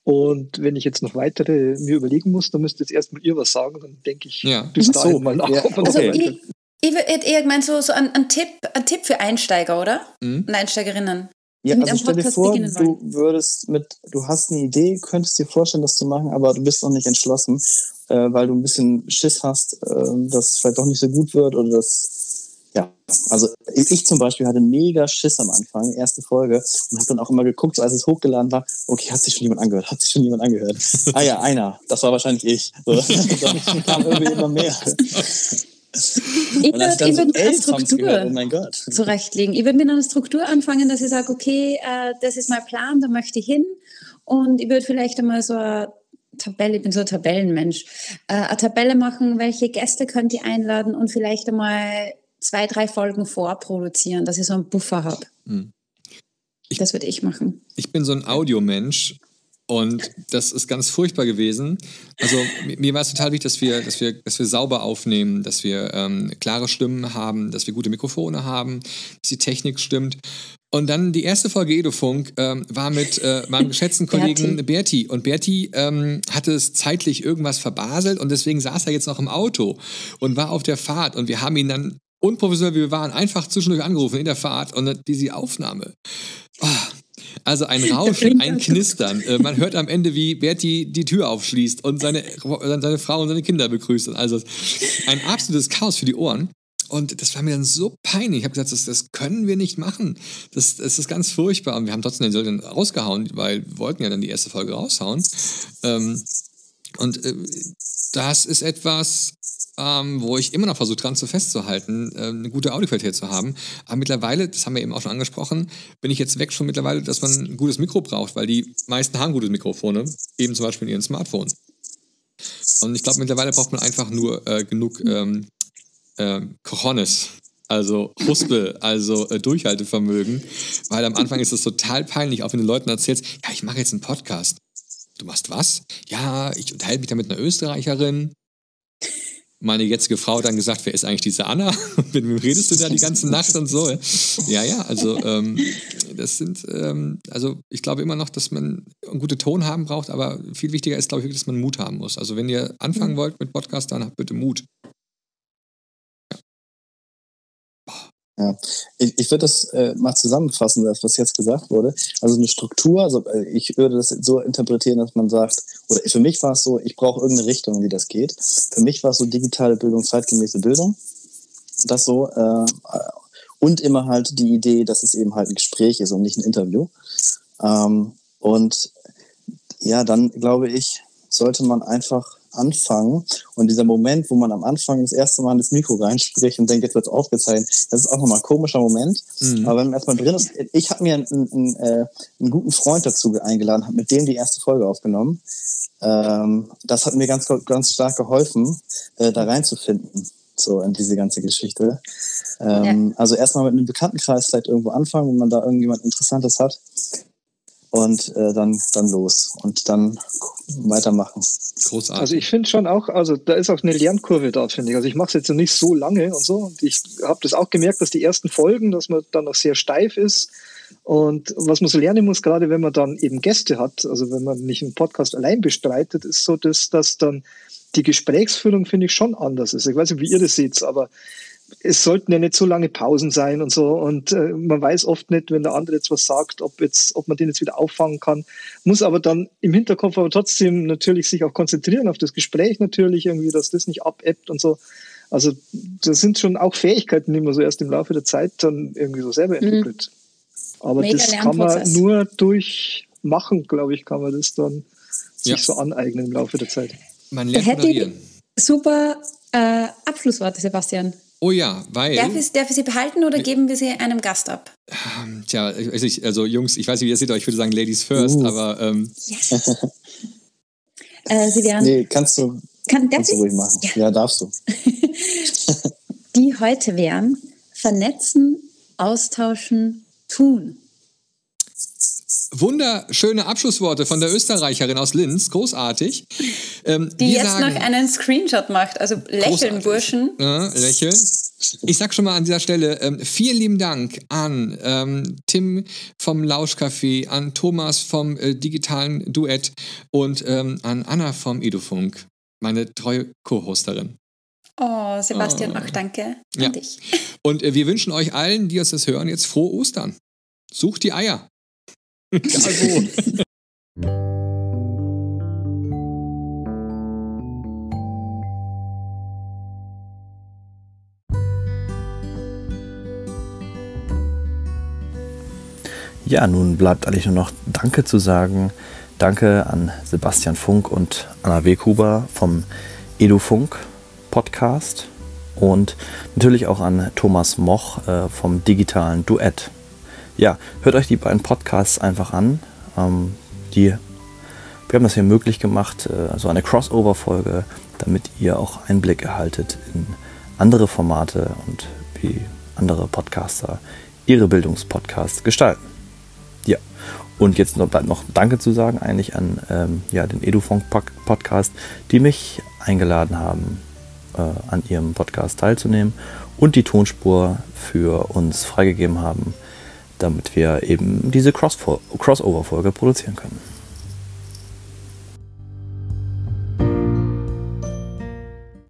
Und wenn ich jetzt noch weitere mir überlegen muss, dann müsst ihr jetzt erstmal ihr was sagen. Dann denke ich ja. bis dahin so. mal nach. Ja. Also ich, ich hätte eher gemeint, so, so ein, ein, Tipp, ein Tipp für Einsteiger, oder? Mhm. Und Einsteigerinnen. Ja, also stell dir vor, du würdest mit, du hast eine Idee, könntest dir vorstellen, das zu machen, aber du bist noch nicht entschlossen, äh, weil du ein bisschen Schiss hast, äh, dass es vielleicht doch nicht so gut wird oder dass, ja, also ich zum Beispiel hatte mega Schiss am Anfang, erste Folge, und habe dann auch immer geguckt, so als es hochgeladen war, okay, hat sich schon jemand angehört, hat sich schon jemand angehört. ah ja, einer, das war wahrscheinlich ich. So, dann kam irgendwie immer mehr. Ich würde würd so eine Struktur gehört, oh zurechtlegen. Ich würde mit einer Struktur anfangen, dass ich sage, okay, äh, das ist mein Plan, da möchte ich hin. Und ich würde vielleicht einmal so eine Tabelle, ich bin so ein Tabellenmensch, äh, eine Tabelle machen, welche Gäste könnt ihr einladen und vielleicht einmal zwei, drei Folgen vorproduzieren, dass ich so einen Buffer habe. Hm. das würde ich machen. Ich bin so ein Audiomensch und das ist ganz furchtbar gewesen. Also mir war es total wichtig, dass wir, dass wir, dass wir sauber aufnehmen, dass wir ähm, klare Stimmen haben, dass wir gute Mikrofone haben, dass die Technik stimmt. Und dann die erste Folge Edofunk ähm, war mit äh, meinem geschätzten Kollegen Berti. Und Berti ähm, hatte es zeitlich irgendwas verbaselt und deswegen saß er jetzt noch im Auto und war auf der Fahrt. Und wir haben ihn dann unprofessionell wie wir waren, einfach zwischendurch angerufen in der Fahrt und diese Aufnahme. Oh, also ein Rauschen, ein Knistern. Äh, man hört am Ende, wie Berti die Tür aufschließt und seine, seine Frau und seine Kinder begrüßt. Also ein absolutes Chaos für die Ohren. Und das war mir dann so peinlich. Ich habe gesagt, das, das, können wir nicht machen. Das, das ist ganz furchtbar. Und wir haben trotzdem den Soll rausgehauen, weil wir wollten ja dann die erste Folge raushauen. Ähm, und äh, das ist etwas, ähm, wo ich immer noch versuche, dran zu festzuhalten, äh, eine gute Audioqualität zu haben. Aber mittlerweile, das haben wir eben auch schon angesprochen, bin ich jetzt weg schon mittlerweile, dass man ein gutes Mikro braucht, weil die meisten haben gute Mikrofone, eben zum Beispiel in ihren Smartphones. Und ich glaube, mittlerweile braucht man einfach nur äh, genug ähm, äh, Cojones, also Huspel, also äh, Durchhaltevermögen, weil am Anfang ist es total peinlich, auch wenn du Leuten erzählst, ja, ich mache jetzt einen Podcast. Du machst was? Ja, ich unterhalte mich da mit einer Österreicherin meine jetzige Frau dann gesagt, wer ist eigentlich diese Anna? Mit wem redest du da die ganze Nacht und so? Ja, ja, also ähm, das sind, ähm, also ich glaube immer noch, dass man einen guten Ton haben braucht, aber viel wichtiger ist, glaube ich, dass man Mut haben muss. Also wenn ihr anfangen mhm. wollt mit Podcast, dann habt bitte Mut. Ja, ich, ich würde das äh, mal zusammenfassen, das, was jetzt gesagt wurde. Also eine Struktur, also äh, ich würde das so interpretieren, dass man sagt, oder für mich war es so, ich brauche irgendeine Richtung, wie das geht. Für mich war es so digitale Bildung, zeitgemäße Bildung. Das so. Äh, und immer halt die Idee, dass es eben halt ein Gespräch ist und nicht ein Interview. Ähm, und ja, dann glaube ich, sollte man einfach anfangen. Und dieser Moment, wo man am Anfang das erste Mal ins Mikro reinspricht und denkt, jetzt wird es aufgezeichnet, das ist auch nochmal ein komischer Moment. Mhm. Aber wenn man erstmal drin ist, ich habe mir einen, einen, äh, einen, guten Freund dazu eingeladen, habe mit dem die erste Folge aufgenommen. Ähm, das hat mir ganz, ganz stark geholfen, äh, da reinzufinden, so in diese ganze Geschichte. Ähm, ja. Also erstmal mit einem Bekanntenkreis vielleicht irgendwo anfangen, wenn man da irgendjemand Interessantes hat und äh, dann, dann los und dann weitermachen. Großartig. Also ich finde schon auch, also da ist auch eine Lernkurve da, finde ich. Also ich mache es jetzt nicht so lange und so. Und ich habe das auch gemerkt, dass die ersten Folgen, dass man dann noch sehr steif ist. Und was man so lernen muss, gerade wenn man dann eben Gäste hat, also wenn man nicht einen Podcast allein bestreitet, ist so, dass, dass dann die Gesprächsführung, finde ich, schon anders ist. Ich weiß nicht, wie ihr das seht, aber es sollten ja nicht so lange Pausen sein und so. Und äh, man weiß oft nicht, wenn der andere jetzt was sagt, ob, jetzt, ob man den jetzt wieder auffangen kann. Muss aber dann im Hinterkopf aber trotzdem natürlich sich auch konzentrieren auf das Gespräch natürlich irgendwie, dass das nicht abebbt und so. Also das sind schon auch Fähigkeiten, die man so erst im Laufe der Zeit dann irgendwie so selber mhm. entwickelt. Mhm. Aber Mega das kann man nur durch Machen, glaube ich, kann man das dann sich ja. so aneignen im Laufe der Zeit. Man lernt moderieren. Super äh, Abschlussworte, Sebastian. Oh ja, weil. Darf ich, darf ich sie behalten oder geben wir sie einem Gast ab? Ähm, tja, also, ich, also Jungs, ich weiß nicht, wie ihr seht, aber ich würde sagen Ladies first, uh. aber. Ähm, yes. äh, sie wären. Nee, kannst du. Kann, kannst du ruhig machen. Ja, ja darfst du. Die heute wären vernetzen, austauschen, tun. Wunderschöne Abschlussworte von der Österreicherin aus Linz, großartig. Ähm, Die jetzt sagen, noch einen Screenshot macht, also lächeln, Burschen. Ja, lächeln. Ich sag schon mal an dieser Stelle ähm, vielen lieben Dank an ähm, Tim vom Lauschcafé, an Thomas vom äh, digitalen Duett und ähm, an Anna vom Edufunk, meine treue Co-Hosterin. Oh, Sebastian, oh. auch danke ja. dich. Und äh, wir wünschen euch allen, die uns das hören, jetzt frohe Ostern. Sucht die Eier. Wo. Ja, nun bleibt eigentlich nur noch Danke zu sagen. Danke an Sebastian Funk und Anna Weghuber vom EduFunk Podcast und natürlich auch an Thomas Moch äh, vom digitalen Duett. Ja, hört euch die beiden Podcasts einfach an. Ähm, die, wir haben das hier möglich gemacht, äh, also eine Crossover-Folge, damit ihr auch Einblick erhaltet in andere Formate und wie andere Podcaster ihre Bildungspodcasts gestalten. Ja, und jetzt noch, bleibt noch Danke zu sagen eigentlich an ähm, ja, den Edufunk Podcast, die mich eingeladen haben, äh, an ihrem Podcast teilzunehmen und die Tonspur für uns freigegeben haben, damit wir eben diese Crossover-Folge produzieren können.